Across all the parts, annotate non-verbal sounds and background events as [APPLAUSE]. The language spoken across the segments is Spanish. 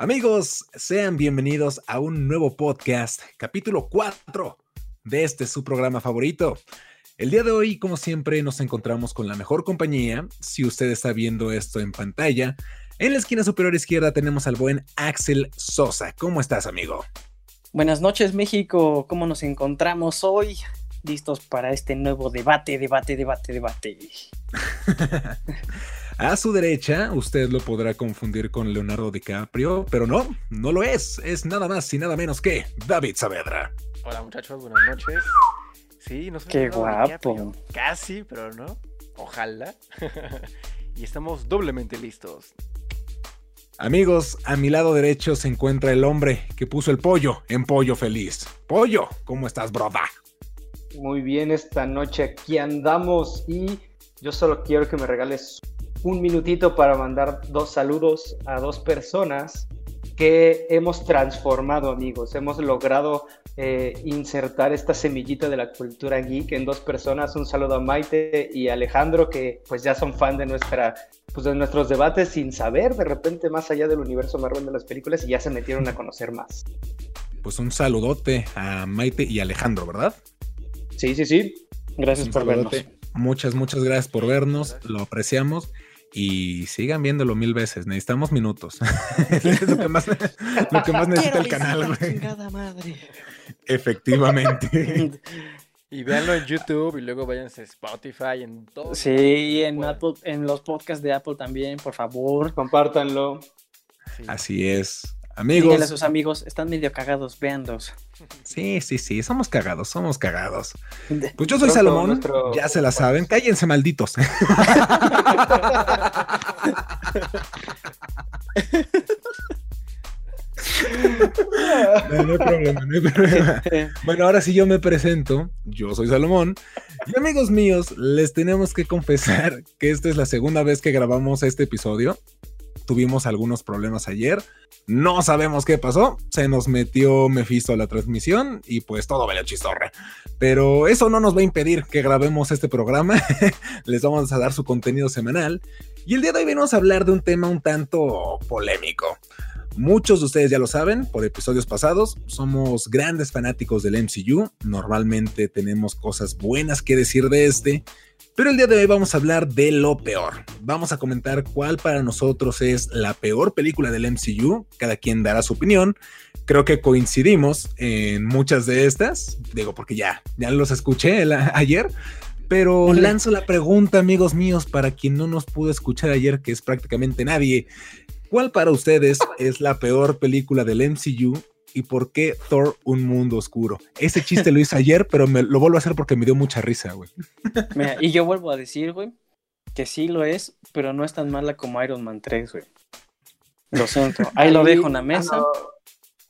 Amigos, sean bienvenidos a un nuevo podcast, capítulo 4 de este su programa favorito. El día de hoy, como siempre, nos encontramos con la mejor compañía. Si usted está viendo esto en pantalla, en la esquina superior izquierda tenemos al buen Axel Sosa. ¿Cómo estás, amigo? Buenas noches, México. ¿Cómo nos encontramos hoy? Listos para este nuevo debate, debate, debate, debate. [LAUGHS] A su derecha, usted lo podrá confundir con Leonardo DiCaprio, pero no, no lo es. Es nada más y nada menos que David Saavedra. Hola muchachos, buenas noches. Sí, no soy Qué guapo. Casi, pero no. Ojalá. [LAUGHS] y estamos doblemente listos. Amigos, a mi lado derecho se encuentra el hombre que puso el pollo en pollo feliz. Pollo, ¿cómo estás, broda? Muy bien, esta noche aquí andamos y yo solo quiero que me regales un minutito para mandar dos saludos a dos personas que hemos transformado, amigos. Hemos logrado eh, insertar esta semillita de la cultura geek en dos personas. Un saludo a Maite y Alejandro, que pues ya son fan de nuestra pues de nuestros debates sin saber de repente más allá del universo Marvel de las películas y ya se metieron a conocer más. Pues un saludote a Maite y Alejandro, ¿verdad? Sí, sí, sí. Gracias Un por vernos. Muchas, muchas gracias por vernos, lo apreciamos y sigan viéndolo mil veces. Necesitamos minutos. [LAUGHS] es lo que más, lo que más necesita el canal, güey. Chingada madre. Efectivamente. [LAUGHS] Y véanlo en YouTube y luego váyanse a Spotify, en todo. Sí, en, Bueno. Apple, en los podcasts de Apple también, por favor. Compártanlo. Sí. Así es. Díganle a Amigos, sus amigos, están medio cagados, véanlos. sí, sí, sí, somos cagados, somos cagados. Pues yo soy Salomón, nuestro- ya se la saben, cállense malditos. No, no hay problema, no hay problema. [LAUGHS] Bueno, ahora sí yo me presento. Yo soy Salomón. Y amigos míos, les tenemos que confesar que esta es la segunda vez que grabamos este episodio. Tuvimos algunos problemas ayer. No sabemos qué pasó. Se nos metió Mephisto a la transmisión y pues todo valió chistorra. Pero eso no nos va a impedir que grabemos este programa. [LAUGHS] les vamos a dar su contenido semanal. Y el día de hoy venimos a hablar de un tema un tanto polémico. Muchos de ustedes ya lo saben por episodios pasados, somos grandes fanáticos del MCU, normalmente tenemos cosas buenas que decir de este, pero el día de hoy vamos a hablar de lo peor. Vamos a comentar cuál para nosotros es la peor película del MCU, cada quien dará su opinión. Creo que coincidimos en muchas de estas, digo porque ya, ya los escuché [LAUGHS] ayer, pero lanzo la pregunta, amigos míos, para quien no nos pudo escuchar ayer, que es prácticamente nadie. ¿Cuál para ustedes es la peor película del MCU y por qué Thor Un Mundo Oscuro? Ese chiste lo hice ayer, pero me, lo vuelvo a hacer porque me dio mucha risa, güey. Mira, y yo vuelvo a decir, güey, que sí lo es, pero no es tan mala como Iron Man 3, güey. Lo siento. Ahí lo dejo en la mesa. No,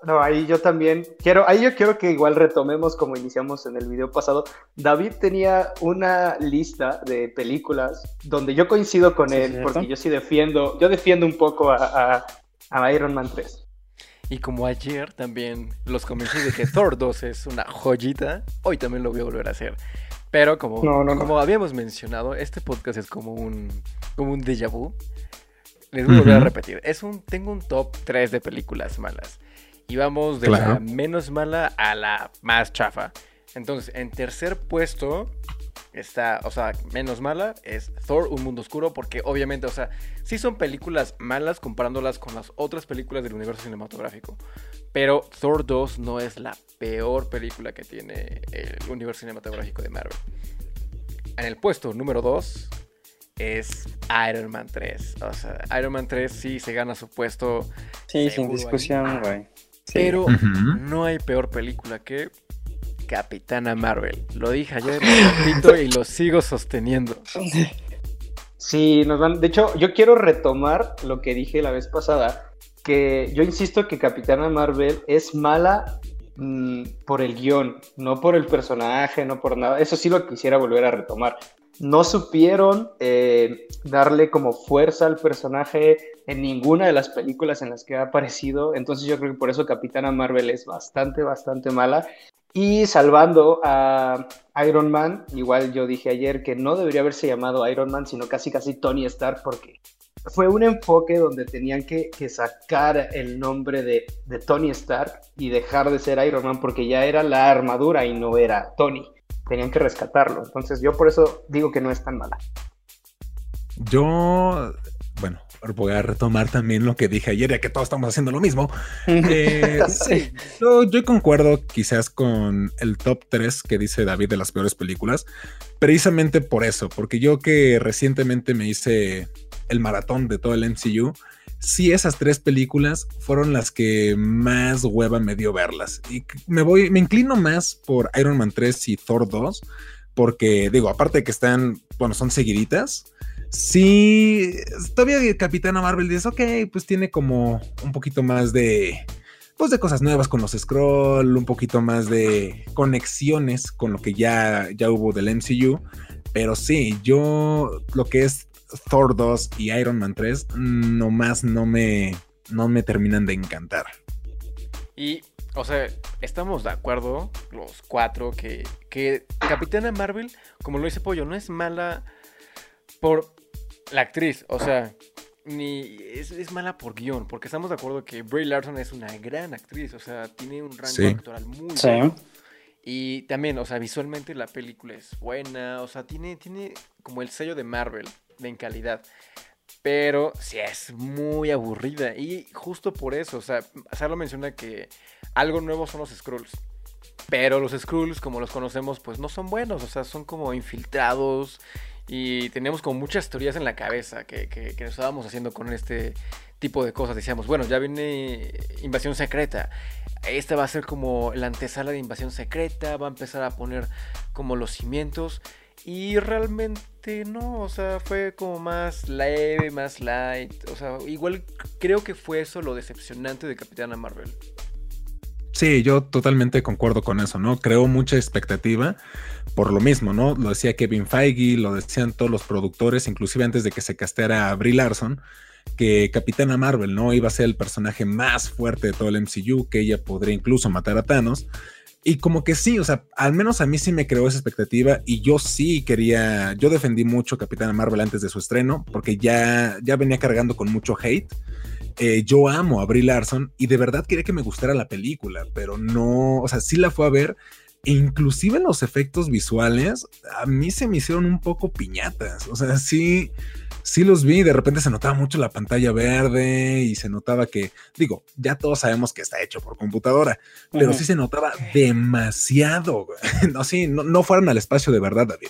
no, ahí yo también quiero, ahí yo quiero que igual retomemos como iniciamos en el video pasado. David tenía una lista de películas donde yo coincido con él, porque yo sí defiendo, yo defiendo un poco a, a- a Iron Man 3. Y como ayer también los convencí de que Thor 2 es una joyita, hoy también lo voy a volver a hacer. Pero como, No, no, no. como habíamos mencionado, este podcast es como un, como un déjà vu. Les voy a volver a repetir. Es un, tengo un top 3 de películas malas. Y vamos de la menos mala a la más chafa. Entonces, en tercer puesto está, o sea, menos mala es Thor, Un Mundo Oscuro, porque obviamente, o sea, sí son películas malas comparándolas con las otras películas del universo cinematográfico. Pero Thor 2 no es la peor película que tiene el universo cinematográfico de Marvel. En el puesto número 2 es Iron Man 3. O sea, Iron Man 3 sí se gana su puesto, Sí, sin discusión, güey. Sí. pero no hay peor película que Capitana Marvel. Lo dije ayer, lo repito y lo sigo sosteniendo. Sí, nos van. De hecho, yo quiero retomar lo que dije la vez pasada, que yo insisto que Capitana Marvel es mala mm, por el guion, no por el personaje, no por nada. Eso sí lo quisiera volver a retomar. No supieron eh, darle como fuerza al personaje en ninguna de las películas en las que ha aparecido. Entonces yo creo que por eso Capitana Marvel es bastante, bastante mala. Y salvando a Iron Man, igual yo dije ayer que no debería haberse llamado Iron Man, sino casi casi Tony Stark, porque fue un enfoque donde tenían que, sacar el nombre de, de, Tony Stark y dejar de ser Iron Man porque ya era la armadura y no era Tony. Tenían que rescatarlo. Entonces yo por eso digo que no es tan mala. Yo, bueno, voy a retomar también lo que dije ayer, ya que todos estamos haciendo lo mismo. [LAUGHS] Eh, sí. yo, concuerdo quizás con el top 3 que dice David de las peores películas, precisamente por eso, porque yo que recientemente me hice el maratón de todo el MCU, sí esas tres películas fueron las que más hueva me dio verlas. Y me voy, me inclino más por Iron Man 3 y Thor 2, porque digo, aparte de que están, bueno, son seguiditas Sí, todavía Capitana Marvel dice, ok, pues tiene como un poquito más de, pues de cosas nuevas con los scroll, un poquito más de conexiones con lo que ya, ya hubo del MCU. Pero sí, yo lo que es Thor 2 y Iron Man 3, nomás no me, no me terminan de encantar. Y, o sea, estamos de acuerdo, los cuatro, que, que Capitana Marvel, como lo dice Pollo, no es mala por la actriz, o sea, ni es, mala por guion, porque estamos de acuerdo que Bray Larson es una gran actriz, o sea, tiene un rango actoral muy sí. Y también, o sea, visualmente la película es buena, o sea, tiene, tiene como el sello de Marvel de en calidad. Pero sí es muy aburrida. Y justo por eso, o sea, Salo menciona que algo nuevo son los Skrulls. Pero los Skrulls, como los conocemos, pues no son buenos. O sea, son como infiltrados y teníamos como muchas teorías en la cabeza que, que, que, estábamos haciendo con este tipo de cosas. Decíamos, bueno, ya viene Invasión Secreta. Esta va a ser como la antesala de Invasión Secreta, va a empezar a poner como los cimientos. Y realmente no, o sea, fue como más leve, más light. O sea, igual creo que fue eso lo decepcionante de Capitana Marvel. Sí, yo totalmente concuerdo con eso, ¿no? Creo mucha expectativa por lo mismo, ¿no? Lo decía Kevin Feige, lo decían todos los productores, inclusive antes de que se casteara a Brie Larson, que Capitana Marvel, ¿no? Iba a ser el personaje más fuerte de todo el MCU, que ella podría incluso matar a Thanos. Y como que sí, o sea, al menos a mí sí me creó esa expectativa y yo sí quería, yo defendí mucho Capitana Marvel antes de su estreno, porque ya, ya venía cargando con mucho hate. Eh, yo amo a Brie Larson y de verdad quería que me gustara la película, pero no, o sea, sí la fue a ver e inclusive los efectos visuales a mí se me hicieron un poco piñatas. O sea, sí, sí los vi. De repente se notaba mucho la pantalla verde y se notaba que, digo, ya todos sabemos que está hecho por computadora, pero sí se notaba demasiado. [LAUGHS] No, sí, no, no fueron al espacio de verdad, David.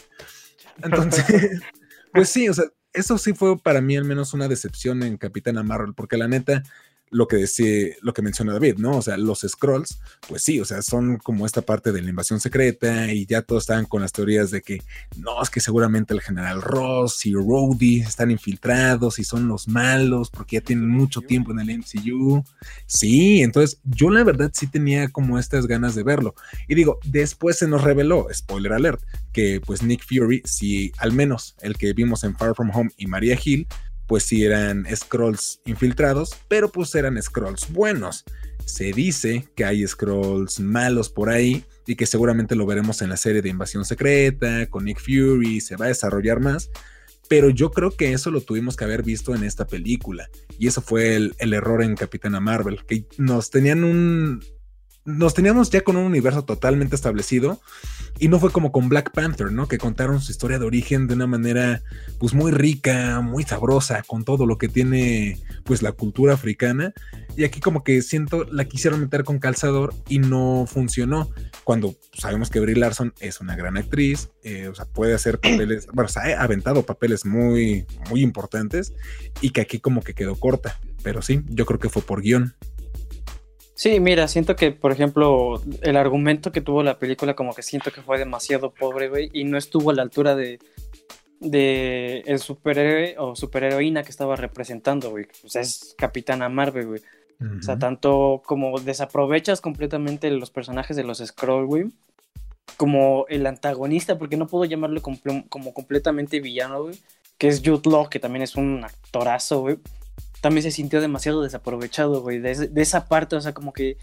Entonces, [LAUGHS] pues sí, o sea, eso sí fue para mí al menos una decepción en Capitana Marvel, porque la neta, lo que decía, lo que menciona David, ¿no? O sea, los scrolls, pues sí, o sea, son como esta parte de la invasión secreta y ya todos estaban con las teorías de que no, es que seguramente el general Ross y Rhodey están infiltrados y son los malos porque ya tienen mucho tiempo en el MCU. Sí, entonces yo la verdad sí tenía como estas ganas de verlo. Y digo, después se nos reveló, spoiler alert, que pues Nick Fury, si al menos el que vimos en Far From Home y Maria Hill, pues sí eran scrolls infiltrados, pero pues eran scrolls buenos. Se dice que hay scrolls malos por ahí y que seguramente lo veremos en la serie de Invasión Secreta, con Nick Fury, se va a desarrollar más. Pero yo creo que eso lo tuvimos que haber visto en esta película. Y eso fue el, el error en Capitana Marvel, que nos tenían un, nos teníamos ya con un universo totalmente establecido y no fue como con Black Panther, ¿no? Que contaron su historia de origen de una manera pues muy rica, muy sabrosa, con todo lo que tiene pues la cultura africana. Y aquí como que siento la quisieron meter con calzador y no funcionó. Cuando sabemos que Brie Larson es una gran actriz, eh, o sea, puede hacer [CLEARS THROAT] papeles, bueno, se ha aventado papeles muy, muy importantes y que aquí como que quedó corta. Pero sí, yo creo que fue por guion. Sí, mira, siento que, por ejemplo, el argumento que tuvo la película, como que siento que fue demasiado pobre, güey, y no estuvo a la altura de, de el superhéroe o superheroína que estaba representando, güey. O sea, es Capitana Marvel, güey. O sea, tanto como desaprovechas completamente los personajes de los Scroll, güey, como el antagonista, porque no puedo llamarlo como, como completamente villano, güey, que es Jude Law, que también es un actorazo, güey también se sintió demasiado desaprovechado, güey, de, esa parte, o sea, como que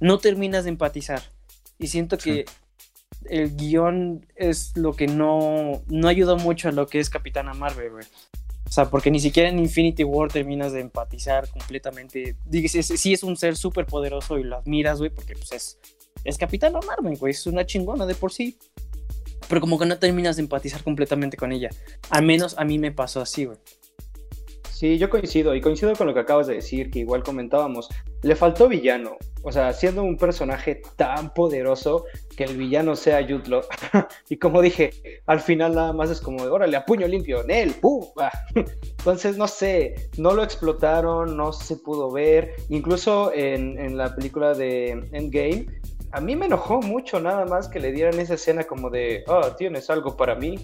no terminas de empatizar. Y siento que el guion es lo que no, no ayudó mucho a lo que es Capitana Marvel, güey. O sea, porque ni siquiera en Infinity War terminas de empatizar completamente. Dices, sí es un ser súper poderoso y lo admiras, güey, porque pues es, es Capitán Marvel, güey, es una chingona de por sí. Pero como que no terminas de empatizar completamente con ella. Al menos a mí me pasó así, güey. Sí, yo coincido, y coincido con lo que acabas de decir, que igual comentábamos, le faltó villano, o sea, siendo un personaje tan poderoso, que el villano sea Yutlo, [LAUGHS] y como dije, al final nada más es como órale, a puño limpio, Nel, ¡pum! [LAUGHS] Entonces, no sé, no lo explotaron, no se pudo ver, incluso en, en la película de Endgame, a mí me enojó mucho nada más que le dieran esa escena como de, oh, tienes algo para mí,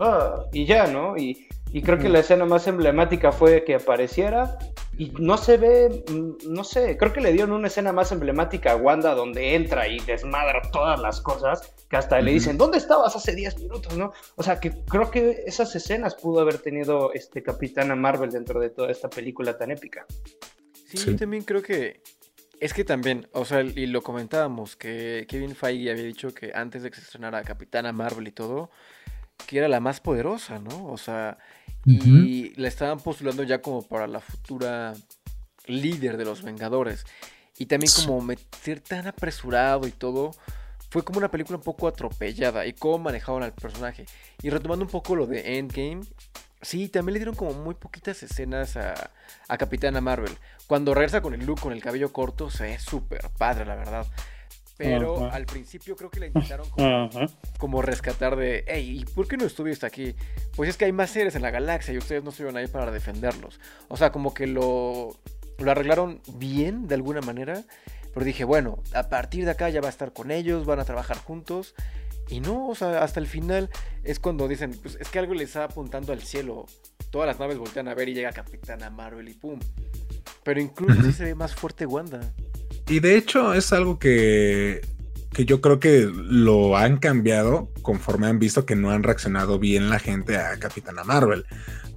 ah, y ya, ¿no? Y y creo que la escena más emblemática fue que apareciera y no se ve, mm, no sé, creo que le dieron una escena más emblemática a Wanda donde entra y desmadra todas las cosas, que hasta le dicen, ¿dónde estabas hace 10 minutos? ¿no? O sea, que creo que esas escenas pudo haber tenido este Capitana Marvel dentro de toda esta película tan épica. Sí, yo también creo que es que también, o sea, y lo comentábamos, que Kevin Feige había dicho que antes de que se estrenara Capitana Marvel y todo, que era la más poderosa, ¿no? O sea, y la estaban postulando ya como para la futura líder de los Vengadores. Y también como meter tan apresurado y todo, fue como una película un poco atropellada y cómo manejaban al personaje. Y retomando un poco lo de Endgame, sí, también le dieron como muy poquitas escenas a, a Capitana Marvel. Cuando regresa con el look, con el cabello corto, se ve súper padre, la verdad. Pero al principio creo que la intentaron como, rescatar de, hey, ¿y por qué no estuviste aquí? Pues es que hay más seres en la galaxia y ustedes no estuvieron ahí para defenderlos. O sea, como que lo, lo arreglaron bien de alguna manera. Pero dije, bueno, a partir de acá ya va a estar con ellos, van a trabajar juntos. Y no, o sea, hasta el final es cuando dicen, pues es que algo les está apuntando al cielo. Todas las naves voltean a ver y llega Capitana Marvel y pum. Pero incluso sí se ve más fuerte Wanda. Y de hecho es algo que, que yo creo que lo han cambiado conforme han visto que no han reaccionado bien la gente a Capitana Marvel.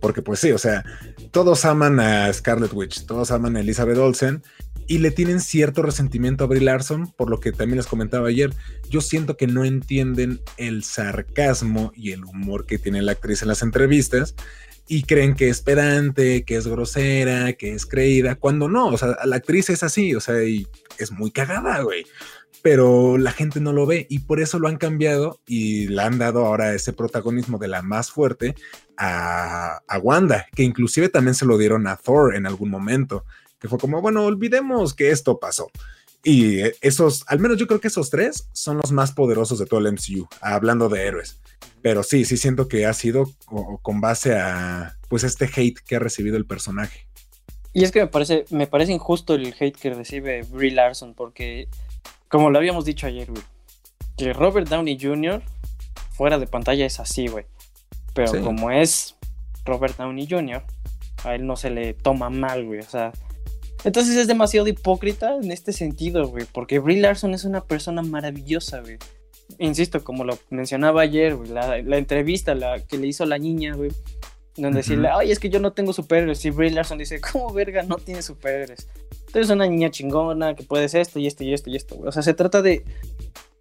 Porque pues sí, o sea, todos aman a Scarlet Witch, todos aman a Elizabeth Olsen y le tienen cierto resentimiento a Brie Larson, por lo que también les comentaba ayer. Yo siento que no entienden el sarcasmo y el humor que tiene la actriz en las entrevistas y creen que es pedante, que es grosera, que es creída, cuando no, o sea, la actriz es así, o sea, y es muy cagada, güey. Pero la gente no lo ve y por eso lo han cambiado y le han dado ahora ese protagonismo de la más fuerte a, a Wanda, que inclusive también se lo dieron a Thor en algún momento, que fue como, bueno, olvidemos que esto pasó. Y esos, al menos yo creo que esos tres son los más poderosos de todo el MCU, hablando de héroes. Pero sí, sí siento que ha sido con base a pues este hate que ha recibido el personaje. Y es que me parece, me parece injusto el hate que recibe Brie Larson, porque como lo habíamos dicho ayer, güey, que Robert Downey Jr. fuera de pantalla es así, güey. Pero como es Robert Downey Jr., a él no se le toma mal, güey. O sea, entonces es demasiado hipócrita en este sentido, güey, porque Brie Larson es una persona maravillosa, güey insisto, como lo mencionaba ayer, la, entrevista la que le hizo la niña, güey, donde decirle, ay, es que yo no tengo superhéroes. Y Brie Larson dice, ¿cómo verga no tiene superhéroes? Tú eres una niña chingona que puedes esto y esto y esto y esto, güey. O sea, se trata de,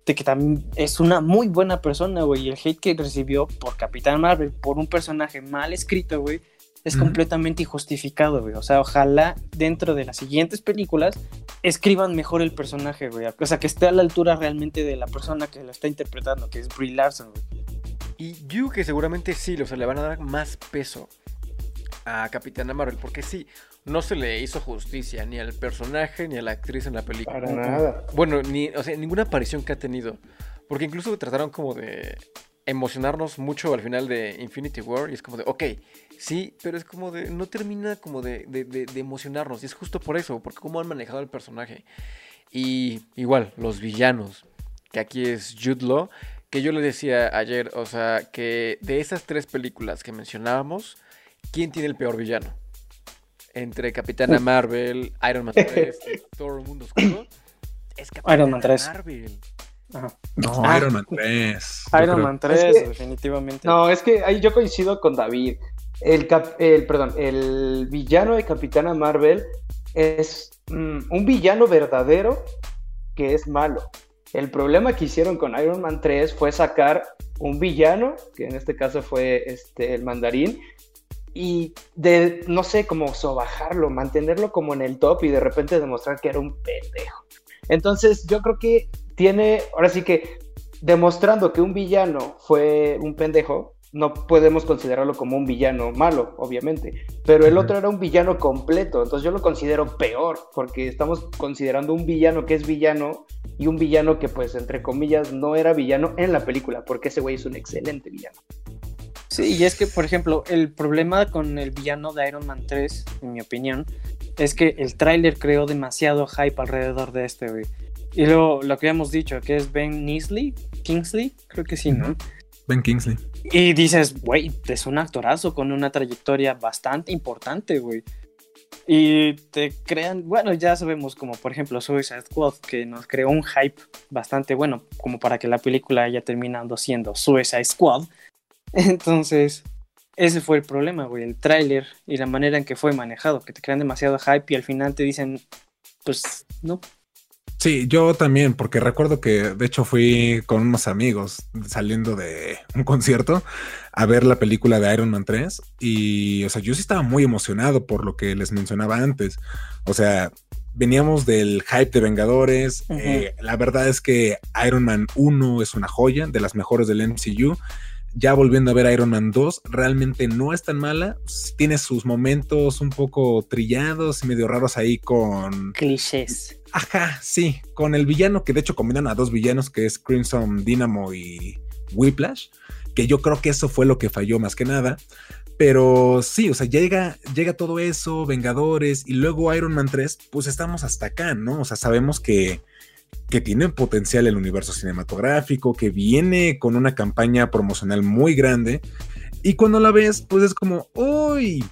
de que también es una muy buena persona, güey. Y el hate que recibió por Capitán Marvel, por un personaje mal escrito, güey, es completamente injustificado, güey. O sea, ojalá dentro de las siguientes películas escriban mejor el personaje, güey. O sea, que esté a la altura realmente de la persona que lo está interpretando, que es Brie Larson, güey. Y yo que seguramente sí, o sea, le van a dar más peso a Capitana Marvel, porque sí, no se le hizo justicia ni al personaje ni a la actriz en la película. Para nada. Bueno, ni, o sea, ninguna aparición que ha tenido. Porque incluso trataron como de emocionarnos mucho al final de Infinity War y es como de, ok, sí, pero es como de, no termina como de, de, emocionarnos y es justo por eso, porque cómo han manejado el personaje. Y igual, los villanos, que aquí es Jude Law, que yo le decía ayer, o sea, que de esas tres películas que mencionábamos, ¿quién tiene el peor villano? Entre Capitana Marvel, Iron Man 3 y [LAUGHS] Thor Mundo Oscuro. Es Capitana Iron Man 3. Marvel. No, ah. Iron Man 3. Iron Man 3, definitivamente. No, es que ahí yo coincido con David. El, el, perdón, el villano de Capitana Marvel es mm, un villano verdadero que es malo. El problema que hicieron con Iron Man 3 fue sacar un villano, que en este caso fue este, el mandarín, y de, no sé, como sobajarlo, mantenerlo como en el top y de repente demostrar que era un pendejo. Entonces, yo creo que tiene, ahora sí que demostrando que un villano fue un pendejo, no podemos considerarlo como un villano malo, obviamente, pero el otro era un villano completo, entonces yo lo considero peor, porque estamos considerando un villano que es villano y un villano que pues entre comillas no era villano en la película, porque ese güey es un excelente villano. Sí, y es que, por ejemplo, el problema con el villano de Iron Man 3, en mi opinión, es que el tráiler creó demasiado hype alrededor de este, güey. Y luego lo que hemos dicho, que es Ben Kingsley, Kingsley, creo que sí, ¿no? Ben Kingsley. Y dices, güey, es un actorazo con una trayectoria bastante importante, güey. Y te crean, bueno, ya sabemos como por ejemplo Suicide Squad, que nos creó un hype bastante bueno, como para que la película haya terminado siendo Suicide Squad. [LAUGHS] Entonces, ese fue el problema, güey, el tráiler y la manera en que fue manejado, que te crean demasiado hype y al final te dicen, pues no, Sí, yo también, porque recuerdo que de hecho fui con unos amigos saliendo de un concierto a ver la película de Iron Man 3 y, o sea, yo sí estaba muy emocionado por lo que les mencionaba antes. O sea, veníamos del hype de Vengadores. Eh, la verdad es que Iron Man 1 es una joya, de las mejores del MCU ya volviendo a ver Iron Man 2, realmente no es tan mala. Tiene sus momentos un poco trillados y medio raros ahí con... Clichés. Ajá, sí, con el villano que de hecho combinan a dos villanos que es Crimson Dynamo y Whiplash, que yo creo que eso fue lo que falló más que nada. Pero sí, o sea, llega, llega todo eso, Vengadores y luego Iron Man 3, pues estamos hasta acá, ¿no? O sea, sabemos que que tiene potencial el universo cinematográfico, que viene con una campaña promocional muy grande. Y cuando la ves, pues es como, uy,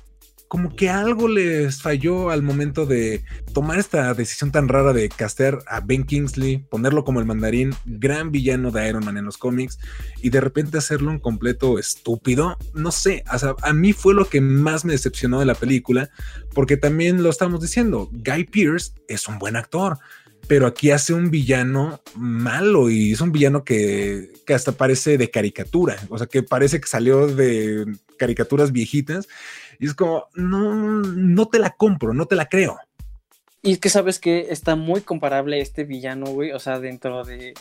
como que algo les falló al momento de tomar esta decisión tan rara de castear a Ben Kingsley, ponerlo como el mandarín, gran villano de Iron Man en los cómics, y de repente hacerlo un completo estúpido. No sé, a mí fue lo que más me decepcionó de la película, porque también lo estamos diciendo, Guy Pearce es un buen actor pero aquí hace un villano malo y es un villano que, hasta parece de caricatura, o sea, que parece que salió de caricaturas viejitas y es como, no, no te la compro, no te la creo. Y es que sabes que está muy comparable este villano, güey, o sea, dentro de,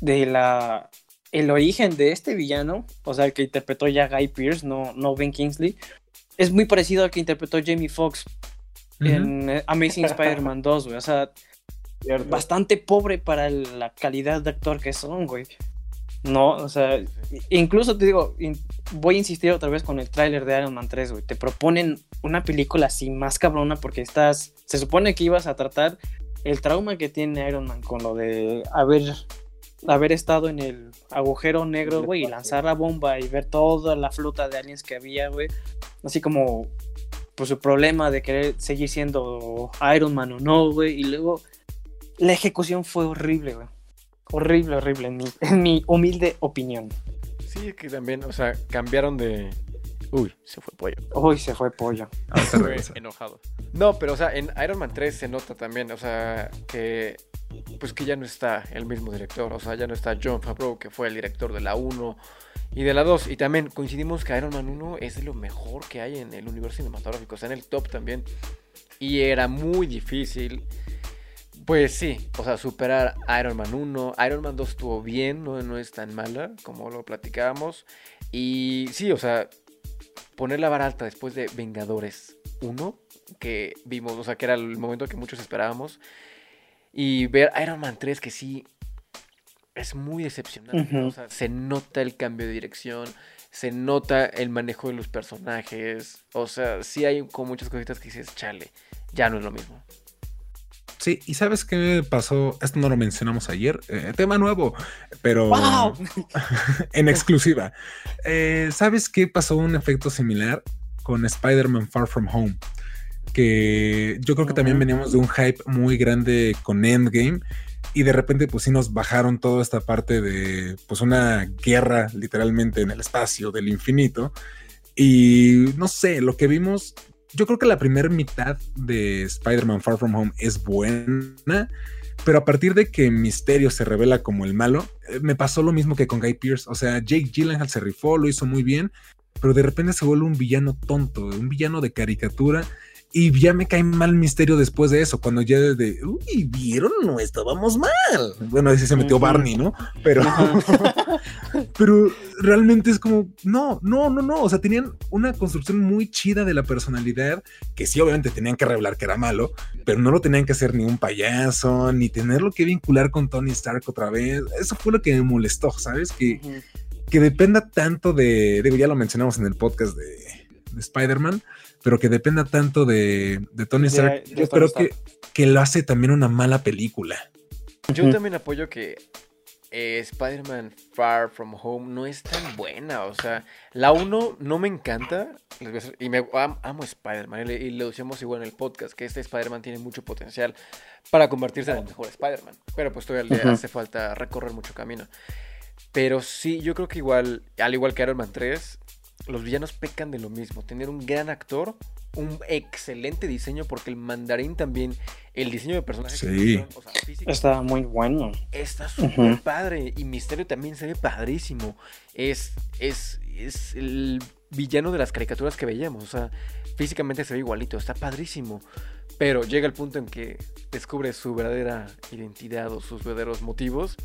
de la, el origen de este villano, o sea, el que interpretó ya Guy Pierce, no, no Ben Kingsley, es muy parecido al que interpretó Jamie Foxx en eh, Amazing [LAUGHS] Spider-Man 2, güey, o sea bastante pobre para la calidad de actor que son, güey. No, o sea, incluso te digo, voy a insistir otra vez con el tráiler de Iron Man 3, güey. Te proponen una película así más cabrona porque estás, se supone que ibas a tratar el trauma que tiene Iron Man con lo de haber, haber estado en el agujero negro, güey, y lanzar la bomba y ver toda la flota de aliens que había, güey. Así como, pues su problema de querer seguir siendo Iron Man o no, güey. Y luego la ejecución fue horrible, güey. Horrible, horrible, en mi, humilde opinión. Sí, que también, o sea, cambiaron de. Uy, se fue pollo. Uy, se fue pollo. Ah, se [LAUGHS] enojado. No, pero o sea, en Iron Man 3 se nota también, o sea, que pues que ya no está el mismo director, o sea, ya no está John Favreau, que fue el director de la 1 y de la 2. Y también coincidimos que Iron Man 1 es de lo mejor que hay en el universo cinematográfico, o sea, en el top también. Y era muy difícil pues sí, o sea, superar Iron Man 1. Iron Man 2 estuvo bien, no, no es tan mala como lo platicábamos. Y sí, o sea, poner la vara alta después de Vengadores 1, que vimos, o sea, que era el momento que muchos esperábamos. Y ver Iron Man 3, que sí es muy decepcionante. O sea, se nota el cambio de dirección, se nota el manejo de los personajes. O sea, sí hay con muchas cositas que dices, chale, ya no es lo mismo. Sí, y ¿sabes qué pasó? Esto no lo mencionamos ayer, eh, tema nuevo, pero [LAUGHS] en exclusiva. Eh, ¿Sabes qué pasó un efecto similar con Spider-Man Far From Home? Que yo creo que también veníamos de un hype muy grande con Endgame y de repente pues sí nos bajaron toda esta parte de pues una guerra literalmente en el espacio del infinito y no sé, lo que vimos yo creo que la primera mitad de Spider-Man Far From Home es buena, pero a partir de que Misterio se revela como el malo, eh, me pasó lo mismo que con Guy Pierce. O sea, Jake Gyllenhaal se rifó, lo hizo muy bien, pero de repente se vuelve un villano tonto, un villano de caricatura y ya me cae mal misterio después de eso, cuando ya de, uy, vieron, no estábamos mal. Bueno, ese se metió Barney, ¿no? Pero, [LAUGHS] pero realmente es como, no, no, no, no. O sea, tenían una construcción muy chida de la personalidad, que sí, obviamente tenían que revelar que era malo, pero no lo tenían que hacer ni un payaso, ni tenerlo que vincular con Tony Stark otra vez. Eso fue lo que me molestó, ¿sabes? Que, que dependa tanto de, digo, ya lo mencionamos en el podcast de, de Spider-Man pero que dependa tanto de, Tony Stark, yo creo que, que lo hace también una mala película. Yo también apoyo que eh, Spider-Man Far From Home no es tan buena. O sea, la 1 no me encanta. Y me amo Spider-Man. Y, lo decíamos igual en el podcast, que este Spider-Man tiene mucho potencial para convertirse en el mejor Spider-Man. Pero pues todavía le hace falta recorrer mucho camino. Pero sí, yo creo que igual, al igual que Iron Man 3, los villanos pecan de lo mismo. Tener un gran actor, un excelente diseño, porque el mandarín también, el diseño de personajes. Sí. está muy bueno. Está súper padre. Y Misterio también se ve padrísimo. Es, es, es el villano de las caricaturas que veíamos. O sea, físicamente se ve igualito. Está padrísimo. Pero llega el punto en que descubre su verdadera identidad o sus verdaderos motivos.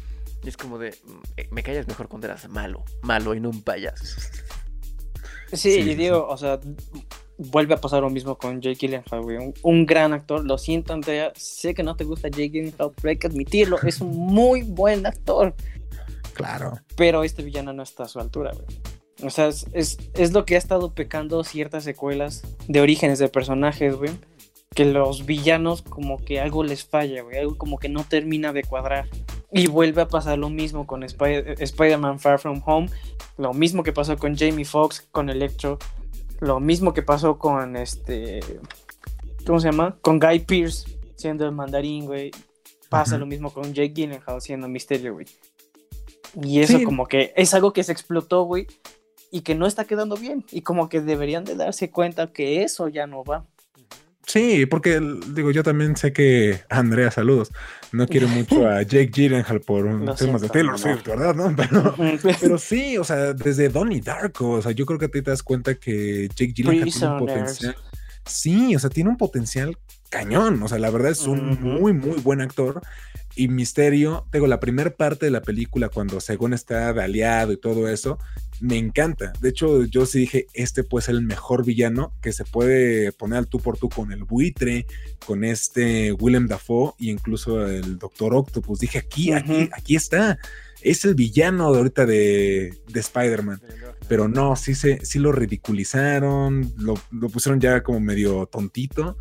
Y es como de, mm, eh, me callas mejor cuando eras malo, malo y no un payaso. Sí, y digo, o sea, vuelve a pasar lo mismo con Jake Gyllenhaal, güey. Un, gran actor. Lo siento, Andrea. Sé que no te gusta Jake Gyllenhaal, pero hay que admitirlo. Es un muy buen actor. Claro. Pero este villano no está a su altura, güey. O sea, es, es, lo que ha estado pecando ciertas secuelas de orígenes de personajes, güey. Que los villanos como que algo les falla, güey. Algo como que no termina de cuadrar. Y vuelve a pasar lo mismo con Spider-Man Far From Home, lo mismo que pasó con Jamie Foxx, con Electro, lo mismo que pasó con este, ¿cómo se llama? Con Guy Pierce siendo el mandarín, güey. Pasa lo mismo con Jake Gyllenhaal siendo Misterio, güey. Y eso como que es algo que se explotó, güey, y que no está quedando bien. Y como que deberían de darse cuenta que eso ya no va. Sí, porque digo, yo también sé que Andrea, saludos, no quiere mucho a Jake Gyllenhaal por un temas de Taylor Swift, ¿verdad? ¿No? [LAUGHS] Pero, sí, o sea, desde Donnie Darko, o sea, yo creo que te das cuenta que Jake Gyllenhaal tiene un potencial. Sí, o sea, tiene un potencial cañón, o sea, la verdad es un muy, muy buen actor. Y Misterio, tengo la primera parte de la película cuando según está de aliado y todo eso, me encanta. De hecho, yo sí dije, este puede ser el mejor villano que se puede poner al tú por tú con el buitre, con este Willem Dafoe e incluso el Doctor Octopus. Dije, aquí, aquí, aquí está. Es el villano de ahorita de, de Spider-Man. Pero no, sí, se, sí lo ridiculizaron, lo, lo pusieron ya como medio tontito.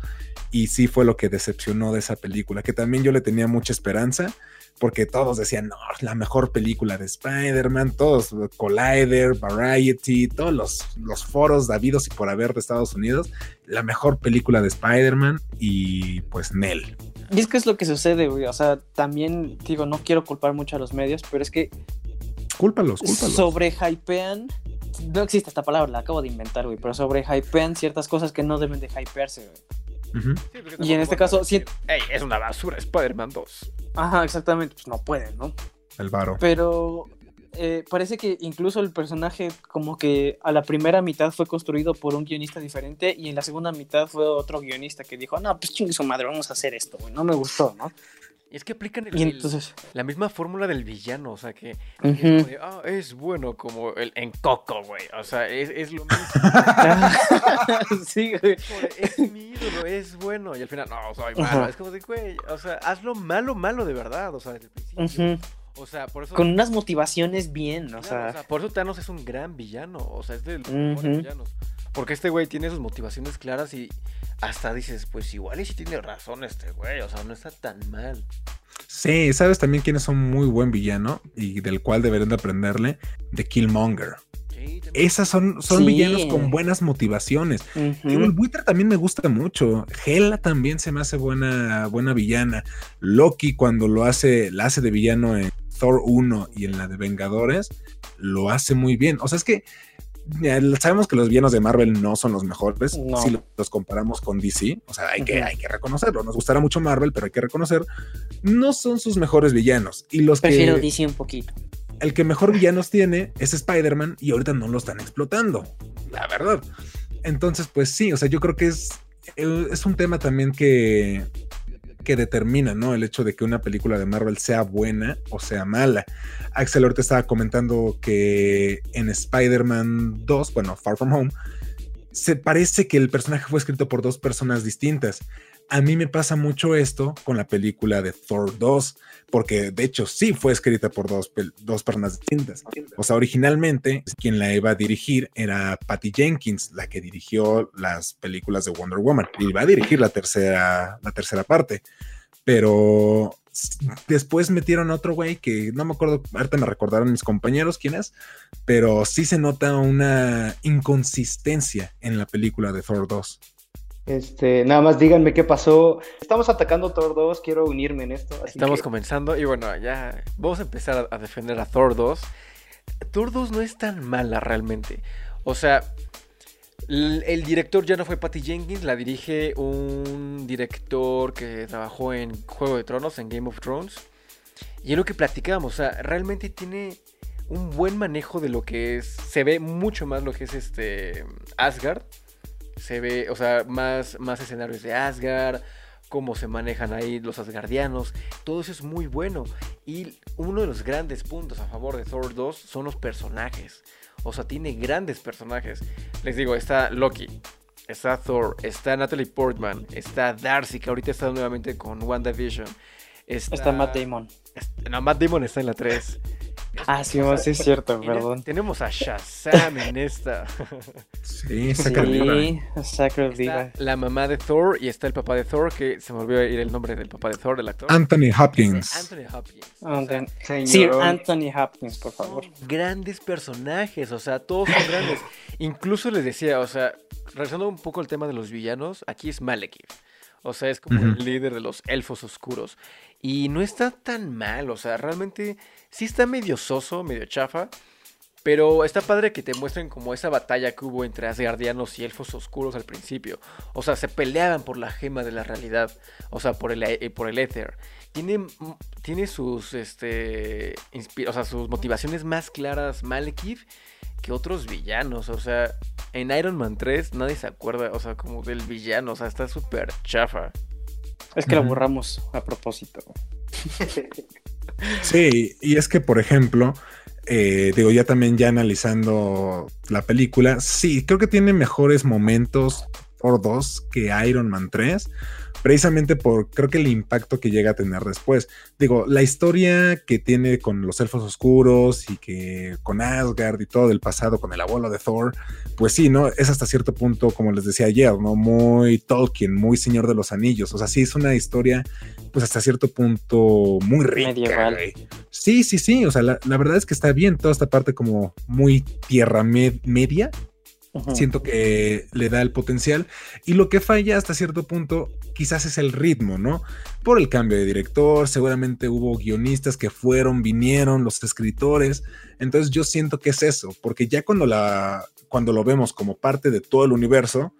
Y sí fue lo que decepcionó de esa película, que también yo le tenía mucha esperanza porque todos decían, no, la mejor película de Spider-Man, todos, Collider, Variety, todos los, los foros davidos y por haber de Estados Unidos, la mejor película de Spider-Man y pues Nell. Y es que es lo que sucede, güey, o sea, también digo, no quiero culpar mucho a los medios, pero es que... Cúlpalos, cúlpalos. Sobre hypean, no existe esta palabra, la acabo de inventar, güey, pero sobre hypean ciertas cosas que no deben de hypearse, güey y en este caso, es una basura Spider-Man 2. Ajá, exactamente, pues no pueden, ¿no? El varo. Pero eh, parece que incluso el personaje como que a la primera mitad fue construido por un guionista diferente y en la segunda mitad fue otro guionista que dijo, no, pues chingue su madre, vamos a hacer esto, güey, no me gustó, ¿no? Y es que aplican el, entonces... la misma fórmula del villano, o sea que ah, es, bueno como el en Coco, güey. O sea, es, lo mismo. [LAUGHS] sí, güey. Es mi ídolo, es bueno. Y al final, no, soy malo. Es como de, güey, o sea, hazlo malo, malo de verdad. O sea, desde el principio. O sea, por eso. Con unas motivaciones bien, o, sea... o sea. Por eso Thanos es un gran villano. O sea, es de los mejores villanos. Porque este güey tiene sus motivaciones claras y hasta dices, pues igual y si tiene razón este güey, o sea, no está tan mal. Sí, ¿sabes también quiénes son muy buen villano y del cual deberían de aprenderle? De Killmonger. Esas son, son villanos con buenas motivaciones. el buitre también me gusta mucho. Hela también se me hace buena, buena villana. Loki cuando lo hace, la hace de villano en Thor 1 y en la de Vengadores, lo hace muy bien. O sea, es que sabemos que los villanos de Marvel no son los mejores si los comparamos con DC. O sea, hay, que, hay que reconocerlo. Nos gustará mucho Marvel, pero hay que reconocer, no son sus mejores villanos. Y los Prefiero DC un poquito. el que mejor villanos tiene es Spider-Man y ahorita no lo están explotando, la verdad. Entonces, pues sí, o sea, yo creo que es, es un tema también que, que determina, ¿no? El hecho de que una película de Marvel sea buena o sea mala. Axel ahorita estaba comentando que en Spider-Man 2, bueno, Far From Home, se parece que el personaje fue escrito por dos personas distintas. A mí me pasa mucho esto con la película de Thor 2, porque de hecho sí fue escrita por dos, dos personas distintas. O sea, originalmente quien la iba a dirigir era Patty Jenkins, la que dirigió las películas de Wonder Woman, y iba a dirigir la tercera, la tercera parte. Pero después metieron otro güey que no me acuerdo, ahorita me recordaron mis compañeros quién es, pero sí se nota una inconsistencia en la película de Thor 2. Este, nada más díganme qué pasó. Estamos atacando Thor 2, quiero unirme en esto. Estamos comenzando y bueno, ya vamos a empezar a, defender a Thor 2. Thor 2 no es tan mala realmente. O sea, el, director ya no fue Patty Jenkins, la dirige un director que trabajó en Juego de Tronos, en Game of Thrones. Y es lo que platicábamos, o sea, realmente tiene un buen manejo de lo que es. Se ve mucho más lo que es este Asgard se ve, o sea, más, más escenarios de Asgard, cómo se manejan ahí los asgardianos, todo eso es muy bueno. Y uno de los grandes puntos a favor de Thor 2 son los personajes. O sea, tiene grandes personajes. Les digo, está Loki, está Thor, está Natalie Portman, está Darcy, que ahorita está nuevamente con WandaVision. Está, está Matt Damon. no, Matt Damon está en la 3. Ah, sí, sí es [LAUGHS] cierto, perdón. Tenemos a Shazam en esta. Sí, [LAUGHS] Zachary sí, La mamá de Thor y está el papá de Thor, que se me olvidó ir el nombre del papá de Thor, del actor. Anthony Hopkins. Anthony Hopkins. Sí, Anthony Hopkins, por favor. Grandes personajes, o sea, todos son grandes. [LAUGHS] Incluso les decía, o sea, regresando un poco al tema de los villanos, aquí es Malekith. O sea, es como el líder de los elfos oscuros. Y no está tan mal, o sea, realmente sí está medio soso, medio chafa. Pero está padre que te muestren como esa batalla que hubo entre Asgardianos y elfos oscuros al principio. O sea, se peleaban por la gema de la realidad. O sea, por el, eh, por el éter. Tiene, tiene sus, este, o sea, sus motivaciones más claras Malekith que otros villanos. O sea, en Iron Man 3 nadie se acuerda, o sea, como del villano. O sea, está súper chafa. Es que lo borramos a propósito. Sí, y es que, por ejemplo, eh, digo, ya también ya analizando la película, sí, creo que tiene mejores momentos por dos que Iron Man 3 precisamente por creo que el impacto que llega a tener después. Digo, la historia que tiene con los elfos oscuros y que con Asgard y todo el pasado con el abuelo de Thor, pues sí, ¿no? Es hasta cierto punto, como les decía ayer, ¿no? Muy Tolkien, muy Señor de los Anillos. O sea, sí es una historia, pues hasta cierto punto muy rica. Sí, sí, sí. O sea, la, verdad es que está bien toda esta parte como muy tierra media Siento que le da el potencial y lo que falla hasta cierto punto quizás es el ritmo, ¿no? Por el cambio de director, seguramente hubo guionistas que fueron, vinieron, los escritores, entonces yo siento que es eso, porque ya cuando la cuando lo vemos como parte de todo el universo,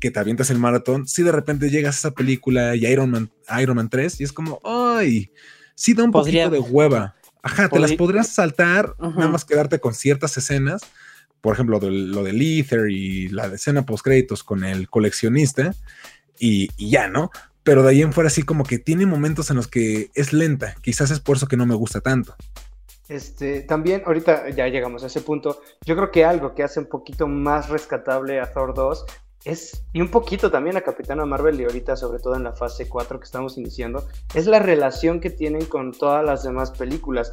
que te avientas el maratón, si de repente llegas a esa película y Iron Man, Iron Man 3 y es como, ay, sí da un poquito de hueva. Ajá, te las podrías saltar, nada más quedarte con ciertas escenas por ejemplo, lo del Ether y la escena post créditos con el coleccionista y, ya, ¿no? Pero de ahí en fuera sí como que tiene momentos en los que es lenta, quizás es por eso que no me gusta tanto. Este, también ahorita ya llegamos a ese punto, yo creo que algo que hace un poquito más rescatable a Thor 2 es, y un poquito también a Capitana Marvel y ahorita sobre todo en la fase 4 que estamos iniciando, es la relación que tienen con todas las demás películas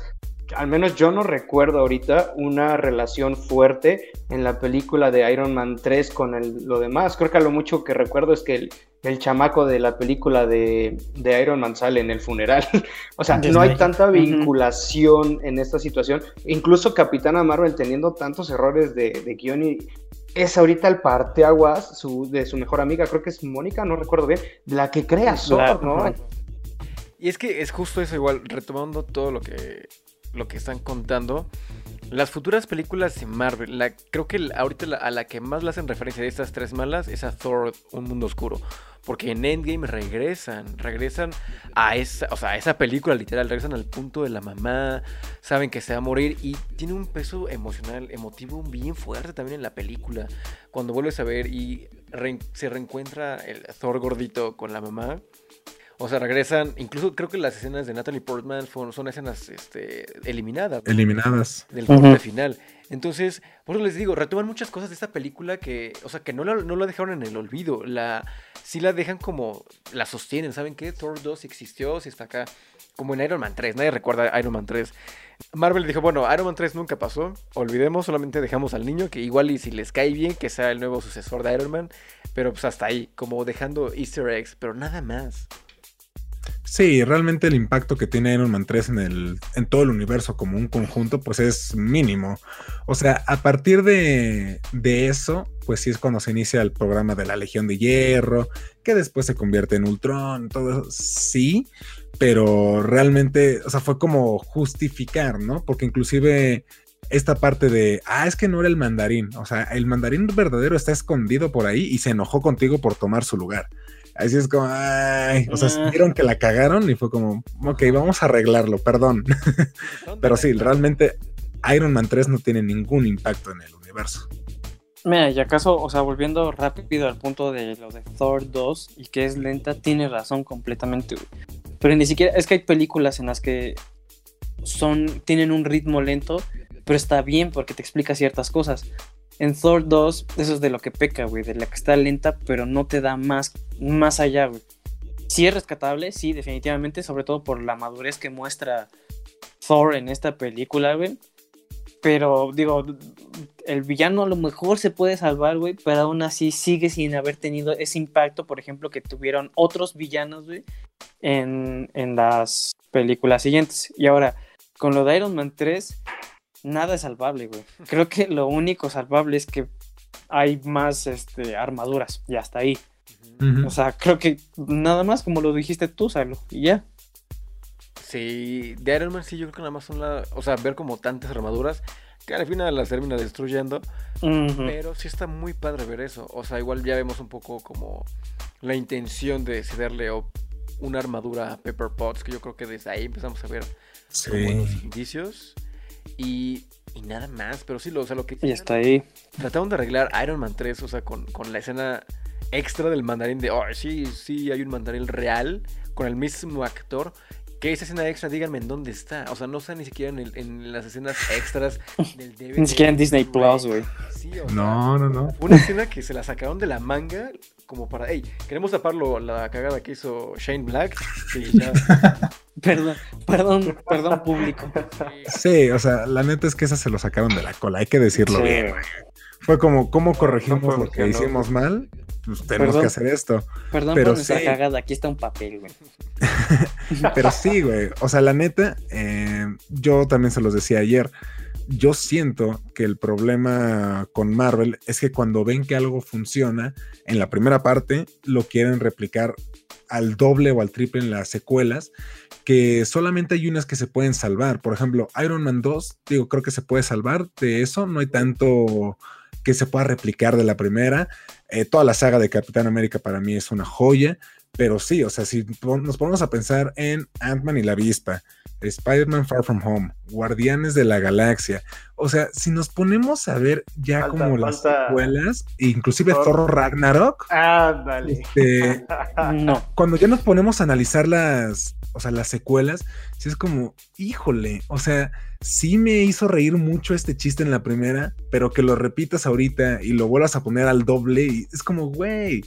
al menos yo no recuerdo ahorita una relación fuerte en la película de Iron Man 3 con el, lo demás. Creo que a lo mucho que recuerdo es que el, chamaco de la película de, Iron Man sale en el funeral. [LAUGHS] o sea, no hay tanta vinculación en esta situación. Incluso Capitana Marvel teniendo tantos errores de, de guion y es ahorita el parteaguas su, de su mejor amiga, creo que es Mónica, no recuerdo bien, la que crea Thor, ¿no? Y es que es justo eso, igual, retomando todo lo que lo que están contando. Las futuras películas de Marvel, la, creo que ahorita a la que más le hacen referencia de estas tres malas es a Thor, Un Mundo Oscuro. Porque en Endgame regresan, regresan a esa, o sea, esa película literal, regresan al punto de la mamá, saben que se va a morir y tiene un peso emocional, emotivo bien fuerte también en la película. Cuando vuelves a ver y se reencuentra el Thor gordito con la mamá. O sea, regresan, incluso creo que las escenas de Natalie Portman son, escenas este, eliminadas. Eliminadas. Del corte final. Entonces, por eso les digo, retoman muchas cosas de esta película que, o sea, que no la, no la dejaron en el olvido. La, sí la dejan como, la sostienen, ¿saben qué? Thor 2 existió, si está acá, como en Iron Man 3, nadie recuerda Iron Man 3. Marvel dijo, bueno, Iron Man 3 nunca pasó, olvidemos, solamente dejamos al niño, que igual y si les cae bien, que sea el nuevo sucesor de Iron Man, pero pues hasta ahí, como dejando easter eggs, pero nada más. Sí, realmente el impacto que tiene Iron Man 3 en, el, en todo el universo como un conjunto, pues es mínimo. O sea, a partir de, de eso, pues sí es cuando se inicia el programa de la Legión de Hierro, que después se convierte en Ultron, todo eso, sí, pero realmente, o sea, fue como justificar, ¿no? Porque inclusive esta parte de, ah, es que no era el mandarín, o sea, el mandarín verdadero está escondido por ahí y se enojó contigo por tomar su lugar. Así es como, ay, o sea, ah. vieron que la cagaron y fue como, ok, vamos a arreglarlo, perdón. [LAUGHS] Pero sí, realmente Iron Man 3 no tiene ningún impacto en el universo. Mira, y acaso, o sea, volviendo rápido al punto de lo de Thor 2 y que es lenta, tiene razón completamente, Pero ni siquiera, es que hay películas en las que son, tienen un ritmo lento, pero está bien porque te explica ciertas cosas. En Thor 2, eso es de lo que peca, güey, de la que está lenta, pero no te da más, más allá, güey. Sí es rescatable, sí, definitivamente, sobre todo por la madurez que muestra Thor en esta película, güey. Pero, digo, el villano a lo mejor se puede salvar, güey, pero aún así sigue sin haber tenido ese impacto, por ejemplo, que tuvieron otros villanos, güey, en, en las películas siguientes. Y ahora, con lo de Iron Man 3, nada es salvable, güey. Creo que lo único salvable es que hay más este, armaduras y hasta ahí. O sea, creo que nada más como lo dijiste tú, Salo, y ya. Sí, de Iron Man sí, yo creo que nada más son la. O sea, ver como tantas armaduras que al final las termina destruyendo. Pero sí está muy padre ver eso. O sea, igual ya vemos un poco como la intención de cederle una armadura a Pepper Potts, que yo creo que desde ahí empezamos a ver buenos indicios. Y, nada más, pero sí, lo, o sea, lo que... Y está ahí. Trataron de arreglar Iron Man 3, o sea, con, la escena extra del mandarín de, oh, sí, sí, hay un mandarín real, con el mismo actor. Que esa escena extra, díganme en dónde está. O sea, no está ni siquiera en, las escenas extras [LAUGHS] del DVD. ni siquiera en Disney Plus, güey. Sí, no, no, no. Una escena que se la sacaron de la manga como para, hey, queremos taparlo la cagada que hizo Shane Black. Sí, ya. [LAUGHS] perdón, perdón, perdón, público. Sí, o sea, la neta es que esa se lo sacaron de la cola, hay que decirlo bien. Fue como, ¿cómo corregimos lo que hicimos mal? Pues tenemos que hacer esto. Perdón pero por nuestra cagada, aquí está un papel, güey. [LAUGHS] pero sí, güey, o sea, la neta, eh, yo también se los decía ayer yo siento que el problema con Marvel es que cuando ven que algo funciona en la primera parte, lo quieren replicar al doble o al triple en las secuelas, que solamente hay unas que se pueden salvar. Por ejemplo, Iron Man 2, digo, creo que se puede salvar de eso, no hay tanto que se pueda replicar de la primera. Eh, toda la saga de Capitán América para mí es una joya, pero sí, o sea, si nos ponemos a pensar en Ant-Man y la Vispa, Spider-Man Far From Home, Guardianes de la Galaxia. O sea, si nos ponemos a ver ya como las secuelas, inclusive Thor, Ragnarok. Ah, dale. Este, [LAUGHS] no. Cuando ya nos ponemos a analizar las, o sea, las secuelas, sí es como, híjole, o sea, sí me hizo reír mucho este chiste en la primera, pero que lo repitas ahorita y lo vuelvas a poner al doble y es como, güey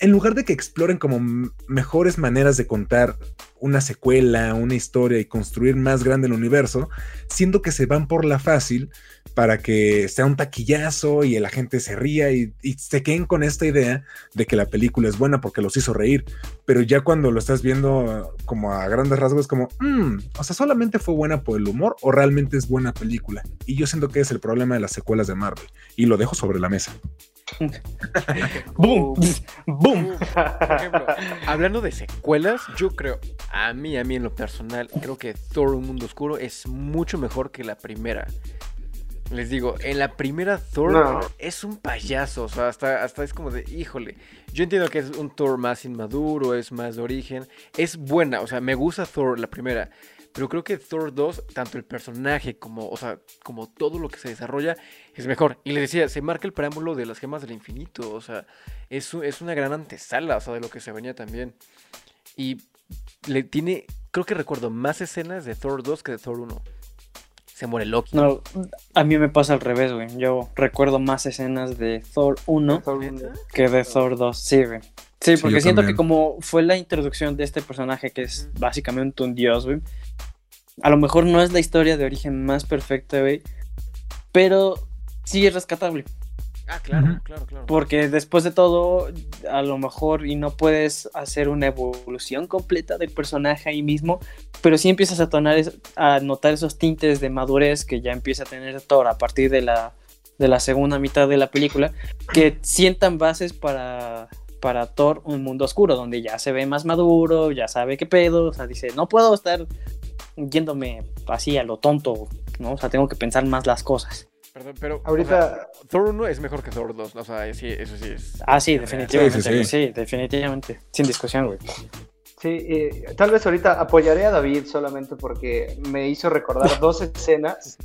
en lugar de que exploren como mejores maneras de contar una secuela, una historia y construir más grande el universo, siendo que se van por la fácil para que sea un taquillazo y la gente se ría y, se queden con esta idea de que la película es buena porque los hizo reír. Pero ya cuando lo estás viendo como a grandes rasgos, como, mm, o sea, solamente fue buena por el humor o realmente es buena película. Y yo siento que es el problema de las secuelas de Marvel. Y lo dejo sobre la mesa. [LAUGHS] ¡Boom! ¡Boom! Por ejemplo, hablando de secuelas, yo creo, a mí, a mí en lo personal, creo que Thor Un Mundo Oscuro es mucho mejor que la primera. Les digo, en la primera Thor es un payaso, o sea, hasta, hasta es como de, híjole, yo entiendo que es un Thor más inmaduro, es más de origen, es buena, o sea, me gusta Thor la primera, pero creo que Thor 2, tanto el personaje como, o sea, como todo lo que se desarrolla, es mejor. Y le decía, se marca el preámbulo de las gemas del infinito, o sea, es, es una gran antesala, o sea, de lo que se venía también. Y le tiene, creo que recuerdo más escenas de Thor 2 que de Thor 1. Se muere Loki. No, a mí me pasa al revés, güey. Yo recuerdo más escenas de Thor 1 que de Thor 2. Sí, güey. Sí, porque siento que como fue la introducción de este personaje que es básicamente un dios, güey a lo mejor no es la historia de origen más perfecta, güey. Pero sí es rescatable. Ah, claro, claro, claro. Porque después de todo, a lo mejor y no puedes hacer una evolución completa del personaje ahí mismo, pero sí empiezas a, tonar, a notar esos tintes de madurez que ya empieza a tener Thor a partir de la, de la segunda mitad de la película, que sientan bases para, para Thor un mundo oscuro, donde ya se ve más maduro, ya sabe qué pedo, o sea, dice, no puedo estar yéndome así a lo tonto, ¿no? O sea, tengo que pensar más las cosas. Perdón, pero ahorita Thor 1 es mejor que Thor 2, o sea, sí, eso sí es. Ah, sí, definitivamente, sí, definitivamente, sin discusión, güey. Sí, tal vez ahorita apoyaré a David solamente porque me hizo recordar [LAUGHS] dos escenas,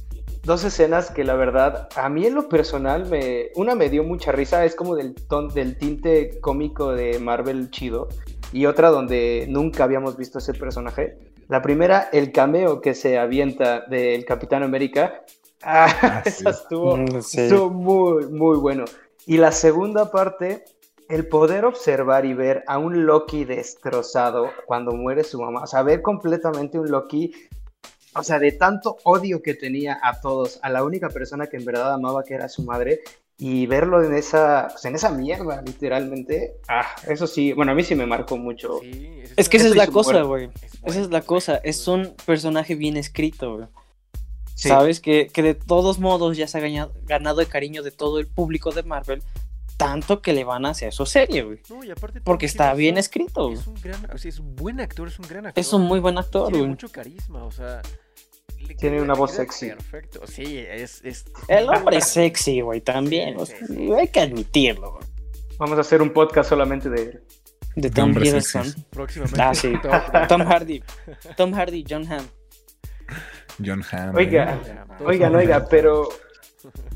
dos escenas que la verdad, a mí en lo personal, me, una me dio mucha risa, es como del, ton, del tinte cómico de Marvel chido, y otra donde nunca habíamos visto ese personaje. La primera, el cameo que se avienta del Capitán América. Ah, ah [LAUGHS] esa estuvo, mm, muy, muy bueno. Y la segunda parte, el poder observar y ver a un Loki destrozado cuando muere su mamá. O sea, ver completamente un Loki, o sea, de tanto odio que tenía a todos, a la única persona que en verdad amaba, que era su madre, y verlo en esa, pues, en esa mierda, literalmente, ah, eso sí, bueno, a mí sí me marcó mucho. es, que esa es la cosa, güey. Esa es la cosa, es un personaje bien escrito, güey. Sabes que, que, de todos modos ya se ha ganado, ganado, el cariño de todo el público de Marvel, tanto que le van a hacer su serie, güey. No, y aparte Porque está bien escrito. Es un gran, o sea, es un buen actor, es un gran actor. Es un muy buen actor, Tiene mucho carisma, o sea, tiene una voz sexy. Perfecto, sí, es. El hombre es sexy, güey, también. hay que admitirlo, Vamos a hacer un podcast solamente de De Tom Hiddleston. Próximamente. Ah, sí. [LAUGHS] Tom Hardy. Tom Hardy, John Hamm. John Hamm. Oiga, oigan, oiga, pero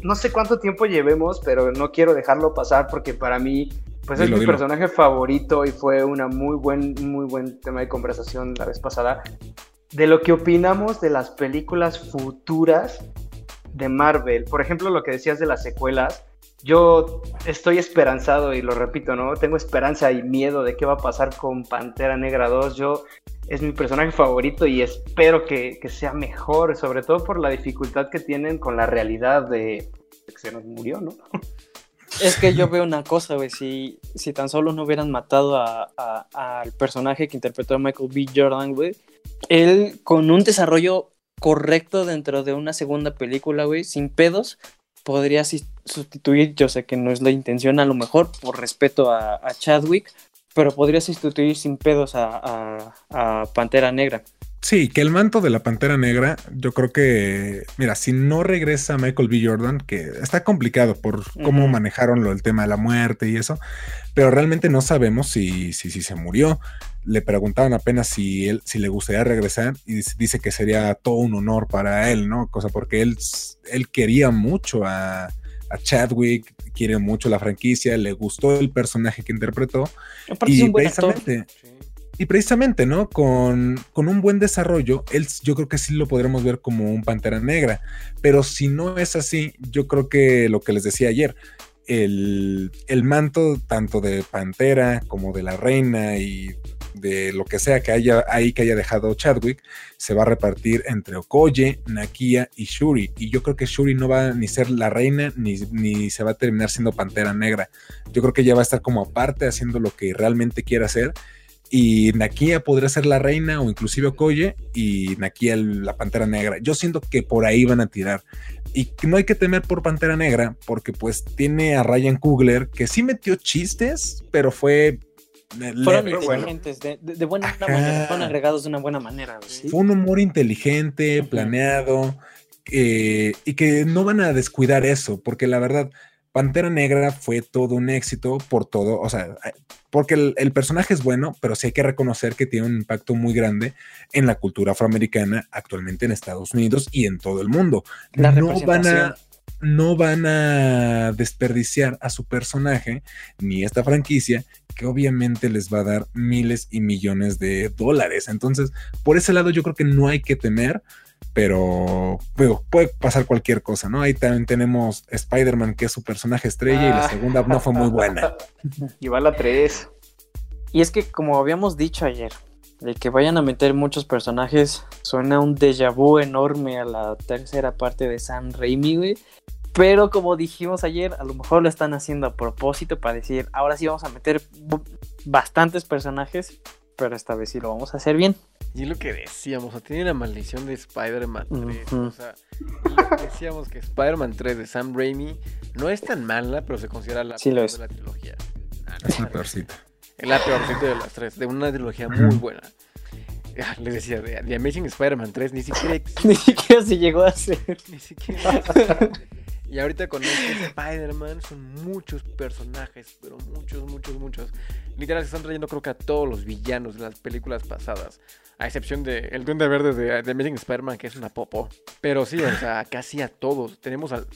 no sé cuánto tiempo llevemos, pero no quiero dejarlo pasar porque para mí, pues es mi personaje favorito y fue una muy buen, muy buen tema de conversación la vez pasada de lo que opinamos de las películas futuras de Marvel. Por ejemplo, lo que decías de las secuelas. Yo estoy esperanzado y lo repito, ¿no? Tengo esperanza y miedo de qué va a pasar con Pantera Negra 2. Yo es mi personaje favorito y espero que, sea mejor, sobre todo por la dificultad que tienen con la realidad de que se nos murió, ¿no? [LAUGHS] Es que yo veo una cosa, güey, si, si tan solo no hubieran matado al personaje que interpretó a Michael B. Jordan, güey, él con un desarrollo correcto dentro de una segunda película, güey, sin pedos, podría sustituir, yo sé que no es la intención a lo mejor, por respeto a, Chadwick, pero podría sustituir sin pedos a, a, Pantera Negra. Sí, que el manto de la Pantera Negra, yo creo que, mira, si no regresa Michael B. Jordan, que está complicado por cómo manejaron lo, el tema de la muerte y eso, pero realmente no sabemos si, si, si se murió le preguntaban apenas si él, si le gustaría regresar y dice que sería todo un honor para él, ¿no? Cosa porque él, él quería mucho a, Chadwick, quiere mucho la franquicia, le gustó el personaje que interpretó. y precisamente, y precisamente, ¿no? Con, con, un buen desarrollo, él yo creo que sí lo podremos ver como un Pantera Negra. Pero si no es así, yo creo que lo que les decía ayer, el, el manto tanto de Pantera como de la Reina y de lo que sea que haya ahí que haya dejado Chadwick, se va a repartir entre Okoye, Nakia y Shuri. Y yo creo que Shuri no va ni ser la reina ni, ni se va a terminar siendo Pantera Negra. Yo creo que ella va a estar como aparte haciendo lo que realmente quiere hacer. Y Nakia podría ser la reina o inclusive Okoye y Nakia la Pantera Negra. Yo siento que por ahí van a tirar. Y no hay que temer por Pantera Negra porque pues tiene a Ryan Coogler que sí metió chistes, pero fue fueron inteligentes, de, buena manera, fueron agregados de una buena manera. Fue un humor inteligente, planeado, y que no van a descuidar eso, porque la verdad, Pantera Negra fue todo un éxito por todo, o sea, porque el, personaje es bueno, pero sí hay que reconocer que tiene un impacto muy grande en la cultura afroamericana actualmente en Estados Unidos y en todo el mundo. no van a no van a desperdiciar a su personaje ni esta franquicia que obviamente les va a dar miles y millones de dólares. Entonces, por ese lado yo creo que no hay que temer pero puede pasar cualquier cosa, ¿no? Ahí también tenemos Spider-Man, que es su personaje estrella, y la ah. segunda no fue muy buena. [LAUGHS] y va la 3. Y es que, como habíamos dicho ayer, de que vayan a meter muchos personajes, suena un déjà vu enorme a la tercera parte de San Raimi, güey. Pero como dijimos ayer, a lo mejor lo están haciendo a propósito para decir, ahora sí vamos a meter bastantes personajes, pero esta vez sí lo vamos a hacer bien. Y es lo que decíamos, o sea, tiene la maldición de Spider-Man 3. O sea, decíamos que Spider-Man 3 de Sam Raimi no es tan mala, pero se considera la peor de la trilogía. es la peorcita. La peorcita de las tres, de una trilogía muy buena. Les decía, de, Amazing Spider-Man 3 ni siquiera [LAUGHS] Ni siquiera se llegó a hacer. Ni siquiera. Y ahorita con este Spider-Man son muchos personajes, pero muchos, muchos, muchos. Literal se están trayendo creo que a todos los villanos de las películas pasadas. A excepción de el Duende Verde de, de Amazing Spider-Man, que es una popo. Pero sí, o sea, casi a todos. Tenemos al...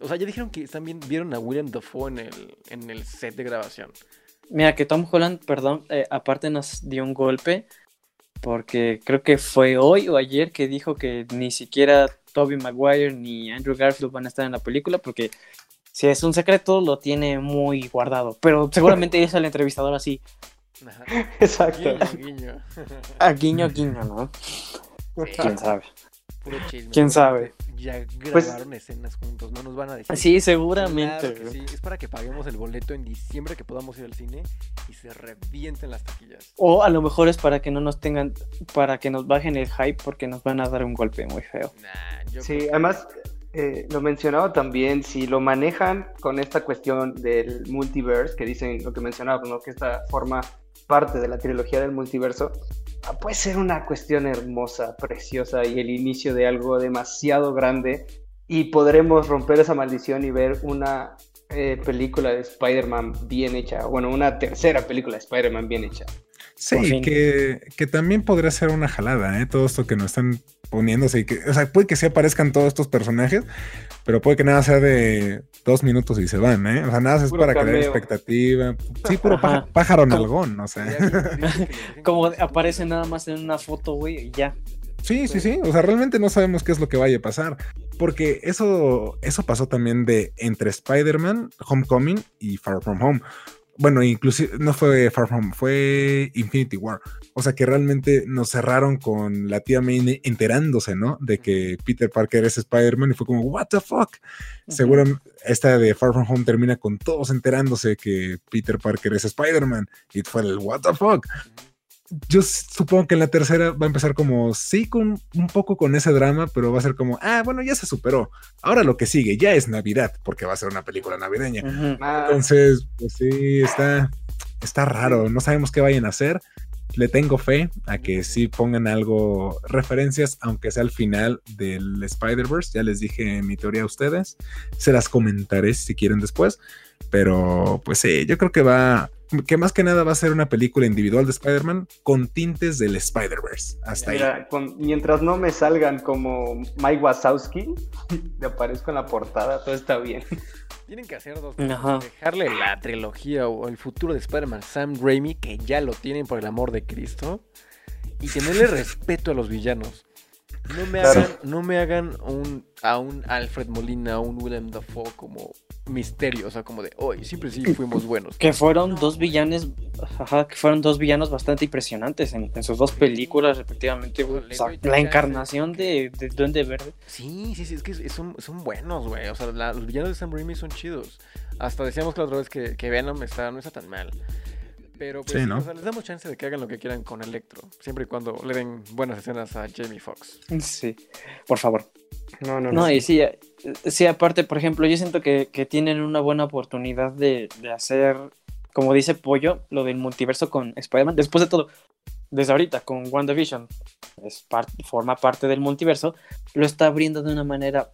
O sea, ya dijeron que también vieron a William Dafoe en el, en el set de grabación. Mira, que Tom Holland, perdón, eh, aparte nos dio un golpe. Porque creo que fue hoy o ayer que dijo que ni siquiera Toby Maguire ni Andrew Garfield van a estar en la película porque si es un secreto lo tiene muy guardado. Pero seguramente es el entrevistador así. [LAUGHS] Exacto. Guiño, A guiño, guiño, ¿no? ¿Quién sabe? ¿Quién sabe? Ya pues grabaron escenas juntos, no nos van a decir. Sí, seguramente. sí. Es para que paguemos el boleto en diciembre que podamos ir al cine y se revienten las taquillas. O a lo mejor es para que no nos tengan, para que nos bajen el hype porque nos van a dar un golpe muy feo. sí, además eh, lo mencionaba también, si lo manejan con esta cuestión del multiverse, que dicen lo que mencionaba, ¿no? que esta forma parte de la trilogía del multiverso, puede ser una cuestión hermosa, preciosa y el inicio de algo demasiado grande y podremos romper esa maldición y ver una eh, película de Spider-Man bien hecha, bueno, una tercera película de Spider-Man bien hecha. Sí, que, que, también podría ser una jalada, ¿eh? Todo esto que nos están poniéndose y que, o sea, puede que se aparezcan todos estos personajes, pero puede que nada sea de dos minutos y se van, ¿eh? O sea, nada es para crear expectativa. Sí, puro pájaro, nalgón, o sea. Como aparece nada más en una foto, güey, y ya. Sí, sí, sí. O sea, realmente no sabemos qué es lo que vaya a pasar. Porque eso, eso pasó también de entre Spider-Man, Homecoming y Far From Home bueno, inclusive no fue Far From, fue Infinity War. O sea que realmente nos cerraron con la tía May enterándose, ¿no? De que Peter Parker es Spider-Man y fue como, ¿What the fuck? Seguro esta de Far From Home termina con todos enterándose que Peter Parker es Spider-Man y fue el, ¿What the fuck? Yo supongo que en la tercera va a empezar como, sí, con un poco con ese drama, pero va a ser como, ah, bueno, ya se superó. Ahora lo que sigue ya es Navidad, porque va a ser una película navideña. Entonces, pues sí, está, está raro. No sabemos qué vayan a hacer. Le tengo fe a que sí pongan algo, referencias, aunque sea al final del Spider-Verse. Ya les dije mi teoría a ustedes. Se las comentaré si quieren después. Pero pues sí, yo creo que va, que más que nada va a ser una película individual de Spider-Man con tintes del Spider-Verse. Hasta ahí. mientras no me salgan como Mike Wazowski, [LAUGHS] me aparezco en la portada, todo está bien. [LAUGHS] Tienen que hacer dos cosas. Dejarle la trilogía o el futuro de Spider-Man Sam Raimi, que ya lo tienen por el amor de Cristo, y tenerle respeto a los villanos. No me hagan, no me hagan un, a un Alfred Molina, a un Willem Dafoe como misterio, o sea, como de hoy, siempre sí fuimos buenos. Que fueron dos villanos, ajá, que fueron dos villanos bastante impresionantes en, sus dos películas, respectivamente. la encarnación de, de, Duende Verde. Sí, sí, sí, es que son, son buenos, güey. O sea, los villanos de Sam Raimi son chidos. Hasta decíamos que la otra vez que, que Venom está, no está tan mal. Pero pues, sí, ¿no? o sea, les damos chance de que hagan lo que quieran con Electro, siempre y cuando le den buenas escenas a Jamie Foxx. Sí, por favor. No, no, no. No, y sí, eh, sí, aparte, por ejemplo, yo siento que, tienen una buena oportunidad de, hacer, como dice Pollo, lo del multiverso con Spider-Man. Después de todo, desde ahorita con WandaVision es forma parte del multiverso, lo está abriendo de una manera,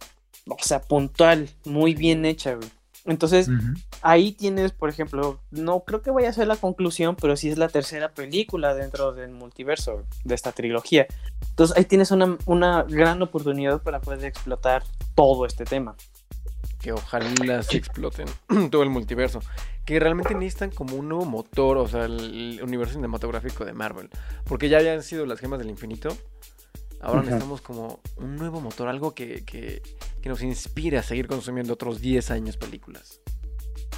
o sea, puntual, muy bien hecha, güey. Entonces, ahí tienes, por ejemplo, no creo que vaya a ser la conclusión, pero sí es la tercera película dentro del multiverso de esta trilogía. Entonces, ahí tienes una, una gran oportunidad para poder explotar todo este tema. Que ojalá se exploten [CLEARS THROAT] todo el multiverso. Que realmente necesitan como un nuevo motor, o sea, el, universo cinematográfico de Marvel. Porque ya habían sido las gemas del infinito. Ahora necesitamos como un nuevo motor, algo que, que, que nos inspire a seguir consumiendo otros 10 años películas.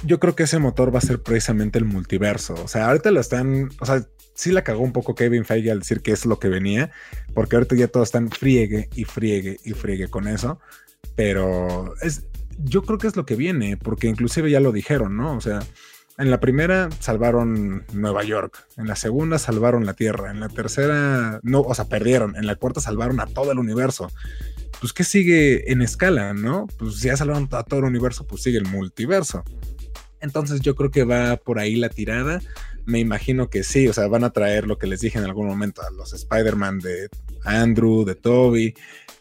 Yo creo que ese motor va a ser precisamente el multiverso. O sea, ahorita lo están. O sea, sí la cagó un poco Kevin Feige al decir que es lo que venía. Porque ahorita ya todos están friegue y friegue y friegue con eso. Pero es, yo creo que es lo que viene. Porque inclusive ya lo dijeron, ¿no? O sea, en la primera salvaron Nueva York, en la segunda salvaron la Tierra, en la tercera no, o sea, perdieron, en la cuarta salvaron a todo el universo. Pues qué sigue en escala, ¿no? Pues si ya salvaron a todo el universo, pues sigue el multiverso. Entonces yo creo que va por ahí la tirada. Me imagino que sí, o sea, van a traer lo que les dije en algún momento a los Spider-Man de Andrew, de Toby,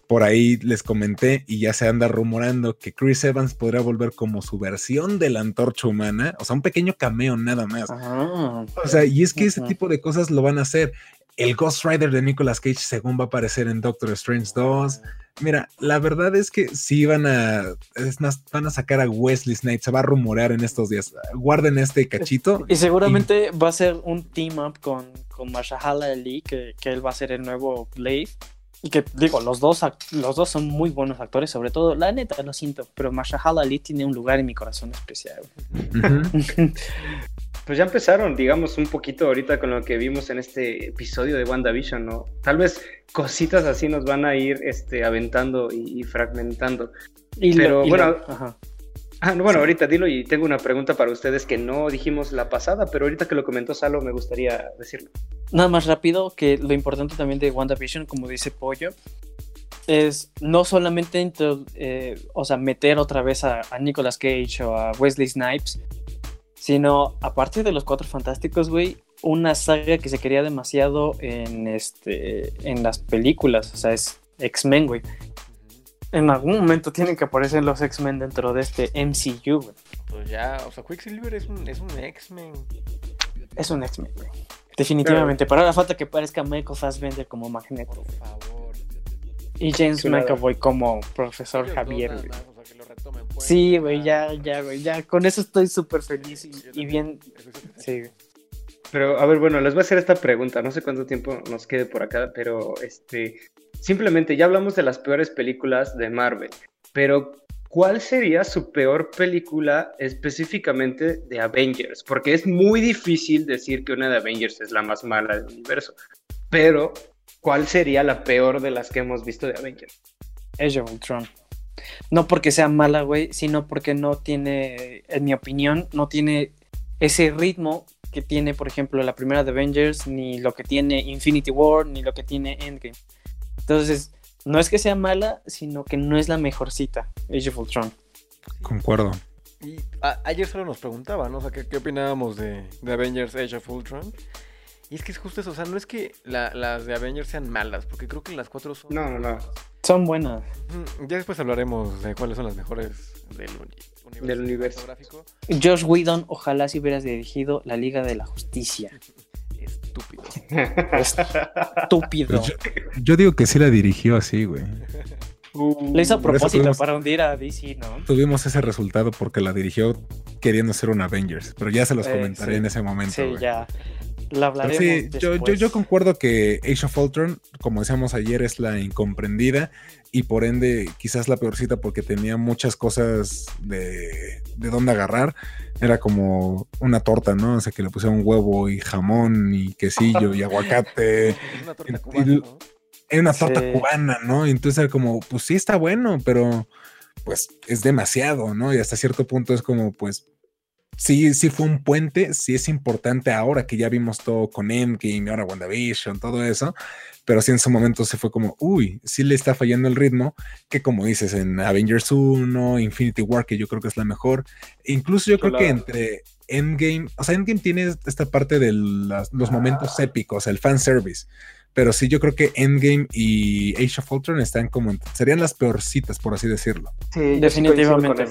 por ahí les comenté y ya se anda rumorando que Chris Evans podrá volver como su versión de la antorcha humana, o sea, un pequeño cameo nada más. Ah, o sea, y es que ese tipo de cosas lo van a hacer. El Ghost Rider de Nicolas Cage, según va a aparecer en Doctor Strange 2. Mira, la verdad es que sí van a, van a sacar a Wesley Snipes, se va a rumorear en estos días. Guarden este cachito. Y seguramente va a ser un team up con, con Marshala Ali, que, que él va a ser el nuevo Blade. Y que digo, los dos, los dos son muy buenos actores, sobre todo, la neta, lo siento, pero Mahershala Ali tiene un lugar en mi corazón especial. [LAUGHS] pues ya empezaron, digamos, un poquito ahorita con lo que vimos en este episodio de WandaVision, ¿no? Tal vez cositas así nos van a ir este, aventando y, fragmentando. pero bueno, Ah, bueno, ahorita dilo y tengo una pregunta para ustedes que no dijimos la pasada, pero ahorita que lo comentó Salo me gustaría decirlo. Nada más rápido, que lo importante también de WandaVision, como dice Pollo, es no solamente eh, o sea, meter otra vez a, Nicolas Cage o a Wesley Snipes, sino aparte de los Cuatro Fantásticos, güey, una saga que se quería demasiado en, este, en las películas, o sea, es X-Men, güey en algún momento tienen que aparecer los X-Men dentro de este MCU, Pues ya, o sea, Quicksilver es un, es un X-Men. Es un X-Men, güey. Definitivamente. Pero ahora falta que parezca Michael Fassbender como Magneto. Por favor. Y James McAvoy como profesor Javier, güey. Sí, güey, ya, ya, güey, ya. Con eso estoy súper feliz y, bien. Sí, Pero, a ver, bueno, les voy a hacer esta pregunta. No sé cuánto tiempo nos quede por acá, pero este. Simplemente ya hablamos de las peores películas de Marvel, pero ¿cuál sería su peor película específicamente de Avengers? Porque es muy difícil decir que una de Avengers es la más mala del universo, pero ¿cuál sería la peor de las que hemos visto de Avengers? Age of Ultron. No porque sea mala, güey, sino porque no tiene, en mi opinión, no tiene ese ritmo que tiene, por ejemplo, la primera de Avengers, ni lo que tiene Infinity War, ni lo que tiene Endgame. Entonces, no es que sea mala, sino que no es la mejor cita, Age of Ultron. Concuerdo. Y ayer solo nos preguntaban, ¿no? O sea, ¿qué, opinábamos de, Avengers Age of Ultron? Y es que es justo eso, o sea, no es que las de Avengers sean malas, porque creo que las cuatro son... No, no, no. Son buenas. Ya después hablaremos de cuáles son las mejores del, universo. Del universo. Josh Whedon, ojalá si hubieras dirigido la Liga de la Justicia [LAUGHS] estúpido. estúpido. Yo, digo que sí la dirigió así, güey. Lo hizo a propósito para hundir a DC, ¿no? Tuvimos ese resultado porque la dirigió queriendo ser un Avengers, pero ya se los eh, comentaré en ese momento. Sí, ya. La hablaremos sí, yo, yo, yo, concuerdo que Age of Ultron, como decíamos ayer, es la incomprendida y por ende quizás la peorcita porque tenía muchas cosas de, de dónde agarrar era como una torta, ¿no? O sea, que le pusieron huevo y jamón y quesillo y [LAUGHS] aguacate. Una torta cubana, ¿no? Era una torta cubana, ¿no? entonces era como, pues sí está bueno, pero pues es demasiado, ¿no? Y hasta cierto punto es como, pues, sí, sí fue un puente, sí es importante ahora que ya vimos todo con Endgame, ahora WandaVision, todo eso, pero sí en su momento se fue como, uy, sí le está fallando el ritmo, que como dices, en Avengers 1, Infinity War, que yo creo que es la mejor, incluso yo creo que entre, Endgame, o sea, Endgame tiene esta parte de los momentos épicos, el fanservice. Pero sí, yo creo que Endgame y Age of Ultron están como. Serían las peorcitas, por así decirlo. Sí, definitivamente.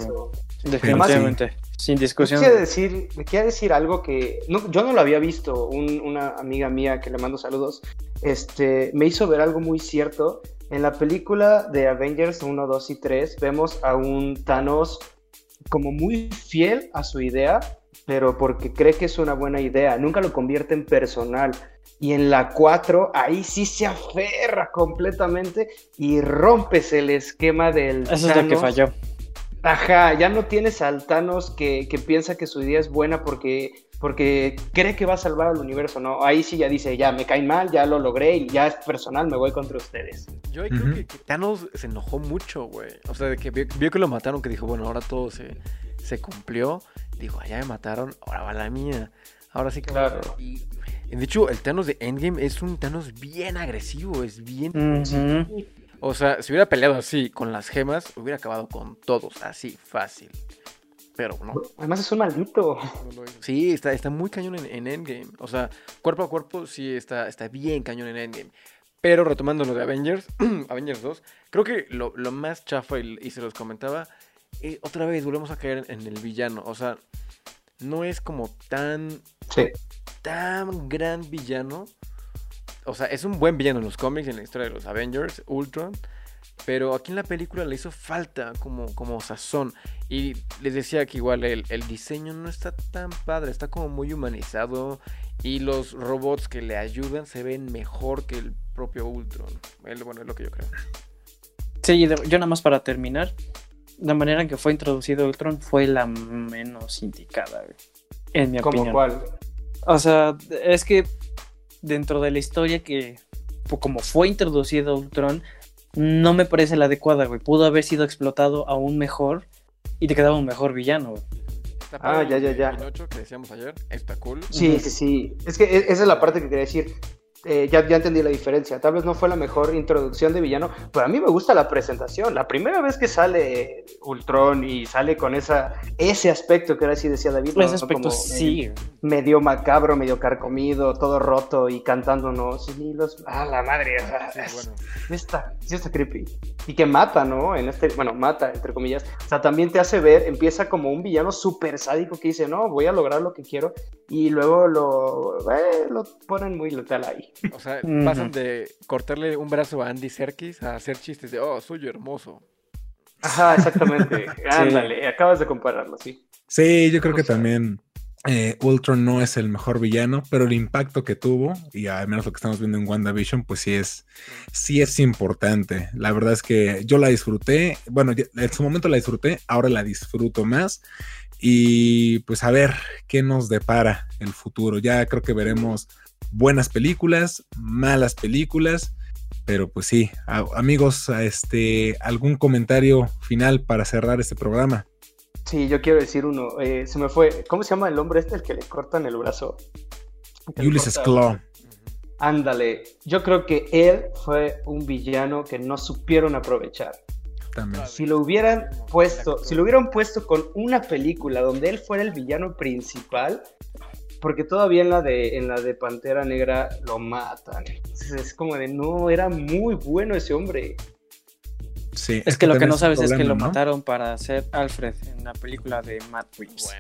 Definitivamente. Sin discusión. Me quiere decir, me decir algo que yo no lo había visto. una amiga mía que le mando saludos este, me hizo ver algo muy cierto. En la película de Avengers 1, 2 y 3 vemos a un Thanos como muy fiel a su idea, pero porque cree que es una buena idea. Nunca lo convierte en personal. Y en la 4, ahí sí se aferra completamente y rompes el esquema del. Eso es lo que falló. Ajá, ya no tienes al Thanos que, piensa que su idea es buena porque, porque cree que va a salvar al universo, ¿no? Ahí sí ya dice, ya me caen mal, ya lo logré y ya es personal, me voy contra ustedes. Yo creo que, Thanos se enojó mucho, güey. O sea, de que vio, que lo mataron, que dijo, bueno, ahora todo se, se cumplió. Dijo, ya me mataron, ahora va la mía. Ahora sí que claro. De hecho, el Thanos de Endgame es un Thanos bien agresivo, es bien... O sea, si hubiera peleado así con las gemas, hubiera acabado con todos, así, fácil. Pero no. Además es un maldito. Sí, está, está muy cañón en, Endgame. O sea, cuerpo a cuerpo sí está, está bien cañón en Endgame. Pero retomando lo de Avengers, [CLEARS THROAT] Avengers 2, creo que lo, más chafa, y, se los comentaba, eh, otra vez volvemos a caer en el villano. O sea, no es como tan... Sí tan gran villano. O sea, es un buen villano en los cómics, en la historia de los Avengers, Ultron. Pero aquí en la película le hizo falta como, como sazón. Y les decía que igual el, diseño no está tan padre, está como muy humanizado. Y los robots que le ayudan se ven mejor que el propio Ultron. bueno, es lo que yo creo. Sí, yo nada más para terminar. La manera en que fue introducido Ultron fue la menos indicada, En mi ¿Cómo opinión. cuál? O sea, es que dentro de la historia que, como fue introducido Ultron, no me parece la adecuada, güey. Pudo haber sido explotado aún mejor y te quedaba un mejor villano, güey. Ah, ya, ya, ya. que decíamos ayer, está cool. Sí, sí, sí. Es que e-, esa es la parte que quería decir. Eh, ya, ya entendí la diferencia. Tal vez no fue la mejor introducción de villano, pero a mí me gusta la presentación. La primera vez que sale Ultron y sale con esa, ese aspecto que ahora sí decía David. Ese aspecto sí. Medio macabro, medio carcomido, todo roto y cantándonos. Y los, ah, la madre. sí, está, sí está creepy. Y que mata, ¿no? En este, bueno, mata, entre comillas. O sea, también te hace ver, empieza como un villano súper sádico que dice, no, voy a lograr lo que quiero. Y luego lo, eh, lo ponen muy letal ahí. O sea, pasan de cortarle un brazo a Andy Serkis a hacer chistes de, oh, soy hermoso. Ajá, exactamente. [LAUGHS] Ándale, acabas de compararlo, sí. Sí, yo creo que también eh, Ultron no es el mejor villano, pero el impacto que tuvo, y al menos lo que estamos viendo en WandaVision, pues sí es, sí es importante. La verdad es que yo la disfruté, bueno, en su momento la disfruté, ahora la disfruto más. Y pues a ver qué nos depara el futuro. Ya creo que veremos buenas películas, malas películas, pero pues sí, amigos, este, ¿algún comentario final para cerrar este programa? Sí, yo quiero decir uno, eh, se me fue, ¿cómo se llama el hombre este el que le cortan el brazo? Ulysses Claw. Ándale, yo creo que él fue un villano que no supieron aprovechar. También. Si lo hubieran puesto, si lo hubieran puesto con una película donde él fuera el villano principal, porque todavía en la de en la de Pantera Negra lo matan. es como de no, era muy bueno ese hombre. Sí, es, que, lo que no sabes es que lo mataron para hacer Alfred en la película de Matt Reeves.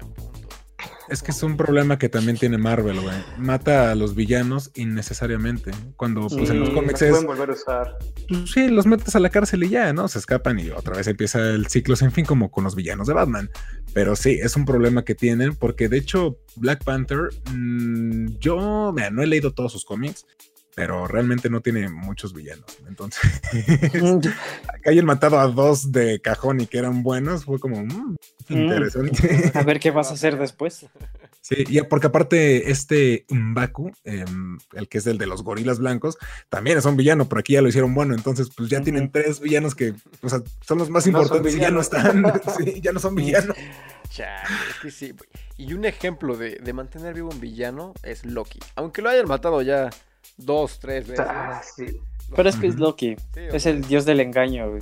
Es que es un problema que también tiene Marvel, güey. Mata a los villanos innecesariamente. Cuando pues, en los cómics es. Pueden volver a usar. Pues, sí, los metes a la cárcel y ya, ¿no? Se escapan y otra vez empieza el ciclo sin fin, como con los villanos de Batman. Pero sí, es un problema que tienen, porque de hecho, Black Panther, mm, yo, mira, no he leído todos sus cómics, pero realmente no tiene muchos villanos. Entonces, [LAUGHS] [LAUGHS] que hayan matado a dos de cajón y que eran buenos, fue como mm, interesante. A ver qué vas a hacer [LAUGHS] después. Sí, y porque aparte este Mbaku, em, el que es el de los gorilas blancos, también es un villano, pero aquí ya lo hicieron bueno, entonces pues ya tienen tres villanos que, o sea, son los más importantes y ya no están, [LAUGHS] [LAUGHS] sí, ya no son villanos. sí. Y un ejemplo de, de mantener vivo un villano es Loki, aunque lo hayan matado ya dos, tres veces. Ah, Pero es que es Loki. es el dios del engaño,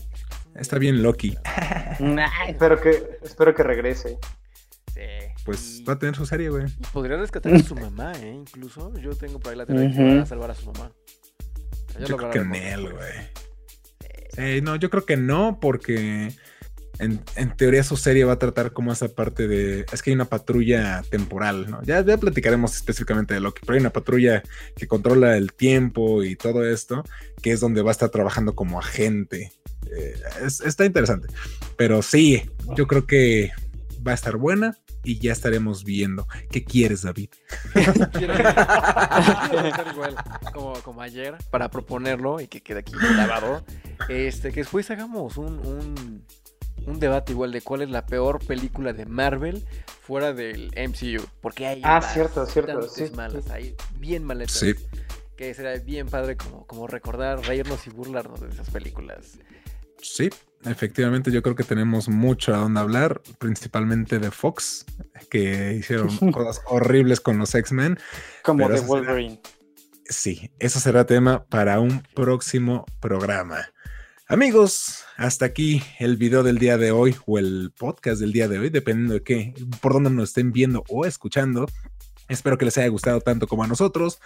Está bien Loki. [LAUGHS] espero, que, espero que regrese. pues va a tener su serie, güey. Y podría rescatar a su mamá, ¿eh? Incluso yo tengo por ahí la teoría que a salvar a su mamá. yo creo que en él, güey. no, yo creo que no, porque en, teoría su serie va a tratar como esa parte de. Es que hay una patrulla temporal, ¿no? Ya, ya platicaremos específicamente de lo que, pero hay una patrulla que controla el tiempo y todo esto, que es donde va a estar trabajando como agente. Eh, está interesante. Pero sí, yo creo que va a estar buena y ya estaremos viendo. ¿Qué quieres, David? Quiero estar igual como, como, ayer para proponerlo y que quede aquí grabado. Este, que después hagamos un, un, un, debate igual de cuál es la peor película de Marvel fuera del MCU. Porque hay ah, cierto, cierto, sí, malas, hay bien maletas. Sí. Que será bien padre como, como recordar, reírnos y burlarnos de esas películas. Sí, efectivamente yo creo que tenemos mucho a donde hablar, principalmente de Fox, que hicieron [LAUGHS] cosas horribles con los X-Men. Como de Wolverine. sí, eso será tema para un próximo programa. Amigos, hasta aquí el video del día de hoy o el podcast del día de hoy, dependiendo de qué, por dónde nos estén viendo o escuchando. Espero que les haya gustado tanto como a nosotros.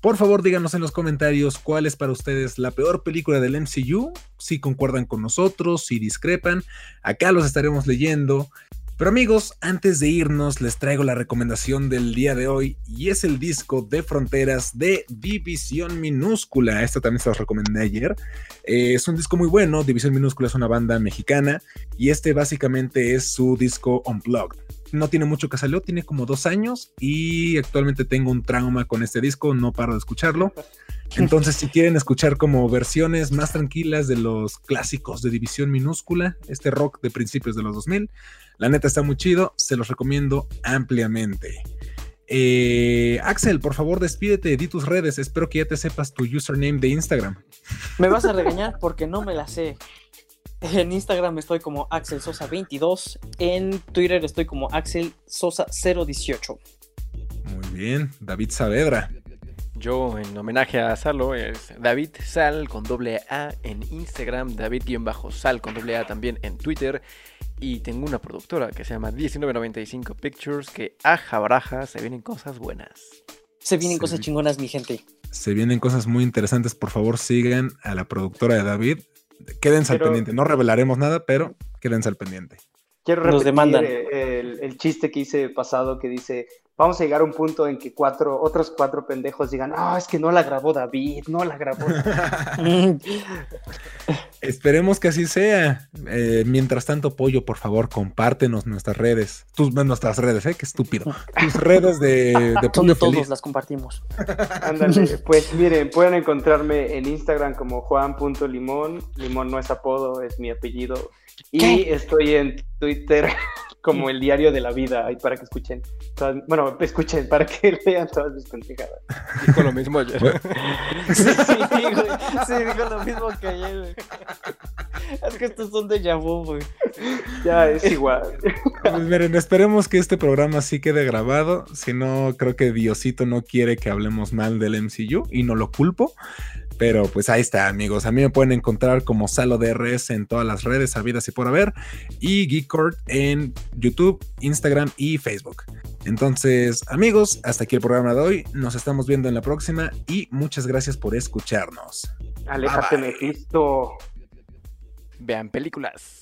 Por favor, díganos en los comentarios cuál es para ustedes la peor película del MCU, si concuerdan con nosotros, si discrepan. Acá los estaremos leyendo. Pero amigos, antes de irnos, les traigo la recomendación del día de hoy y es el disco de Fronteras de División Minúscula. Esto también se los recomendé ayer. Eh, es un disco muy bueno. División Minúscula es una banda mexicana y este básicamente es su disco Unplugged no tiene mucho que salió, tiene como dos años y actualmente tengo un trauma con este disco, no paro de escucharlo. [LAUGHS] Entonces, si quieren escuchar como versiones más tranquilas de los clásicos de División Minúscula, este rock de principios de los 2000, la neta está muy chido, se los recomiendo ampliamente. Eh, Axel, por favor, despídete, di tus redes. Espero que ya te sepas tu username de Instagram. Me vas a regañar porque no me la sé. En Instagram estoy como Axel Sosa22. En Twitter estoy como Axel Sosa018. Muy bien, David Saavedra. Yo, en homenaje a Salo, es David Sal con doble A en Instagram, David-Sal con doble A también en Twitter. Y tengo una productora que se llama 1995 Pictures, que a baraja, se vienen cosas buenas. Se vienen cosas chingonas, mi gente. Se vienen cosas muy interesantes. Por favor, sigan a la productora de David. Quédense al pendiente. No revelaremos nada, pero quédense al pendiente. Quiero repetir el, el, chiste que hice pasado que dice, vamos a llegar a un punto en que cuatro, otros cuatro pendejos digan, ah, es que no la grabó David, no la grabó. [LAUGHS] Esperemos que así sea. Eh, mientras tanto, Pollo, por favor, compártenos nuestras redes. Tus, nuestras redes, ¿eh? Qué estúpido. Tus redes de, de Pollo todos las compartimos. [LAUGHS] Ándale, pues miren, pueden encontrarme en Instagram como juan.limón. Limón no es apodo, es mi apellido. Y estoy en Twitter como el diario de la vida, ahí para que escuchen. bueno, escuchen, para que [LAUGHS] lean todas mis pendejadas. Dijo lo mismo ayer. [LAUGHS] sí, sí, sí, dijo lo mismo que ayer, güey. Es que estos son de vu, güey. Ya es igual. Pues miren, esperemos que este programa sí quede grabado. Si no, creo que Diosito no quiere que hablemos mal del MCU y no lo culpo. Pero pues ahí está, amigos. A mí me pueden encontrar como Salo DRS en todas las redes habidas y por haber. Y Geekcord en YouTube, Instagram y Facebook. Entonces, amigos, hasta aquí el programa de hoy. Nos estamos viendo en la próxima y muchas gracias por escucharnos. Aléjate, Mephisto. Vean películas.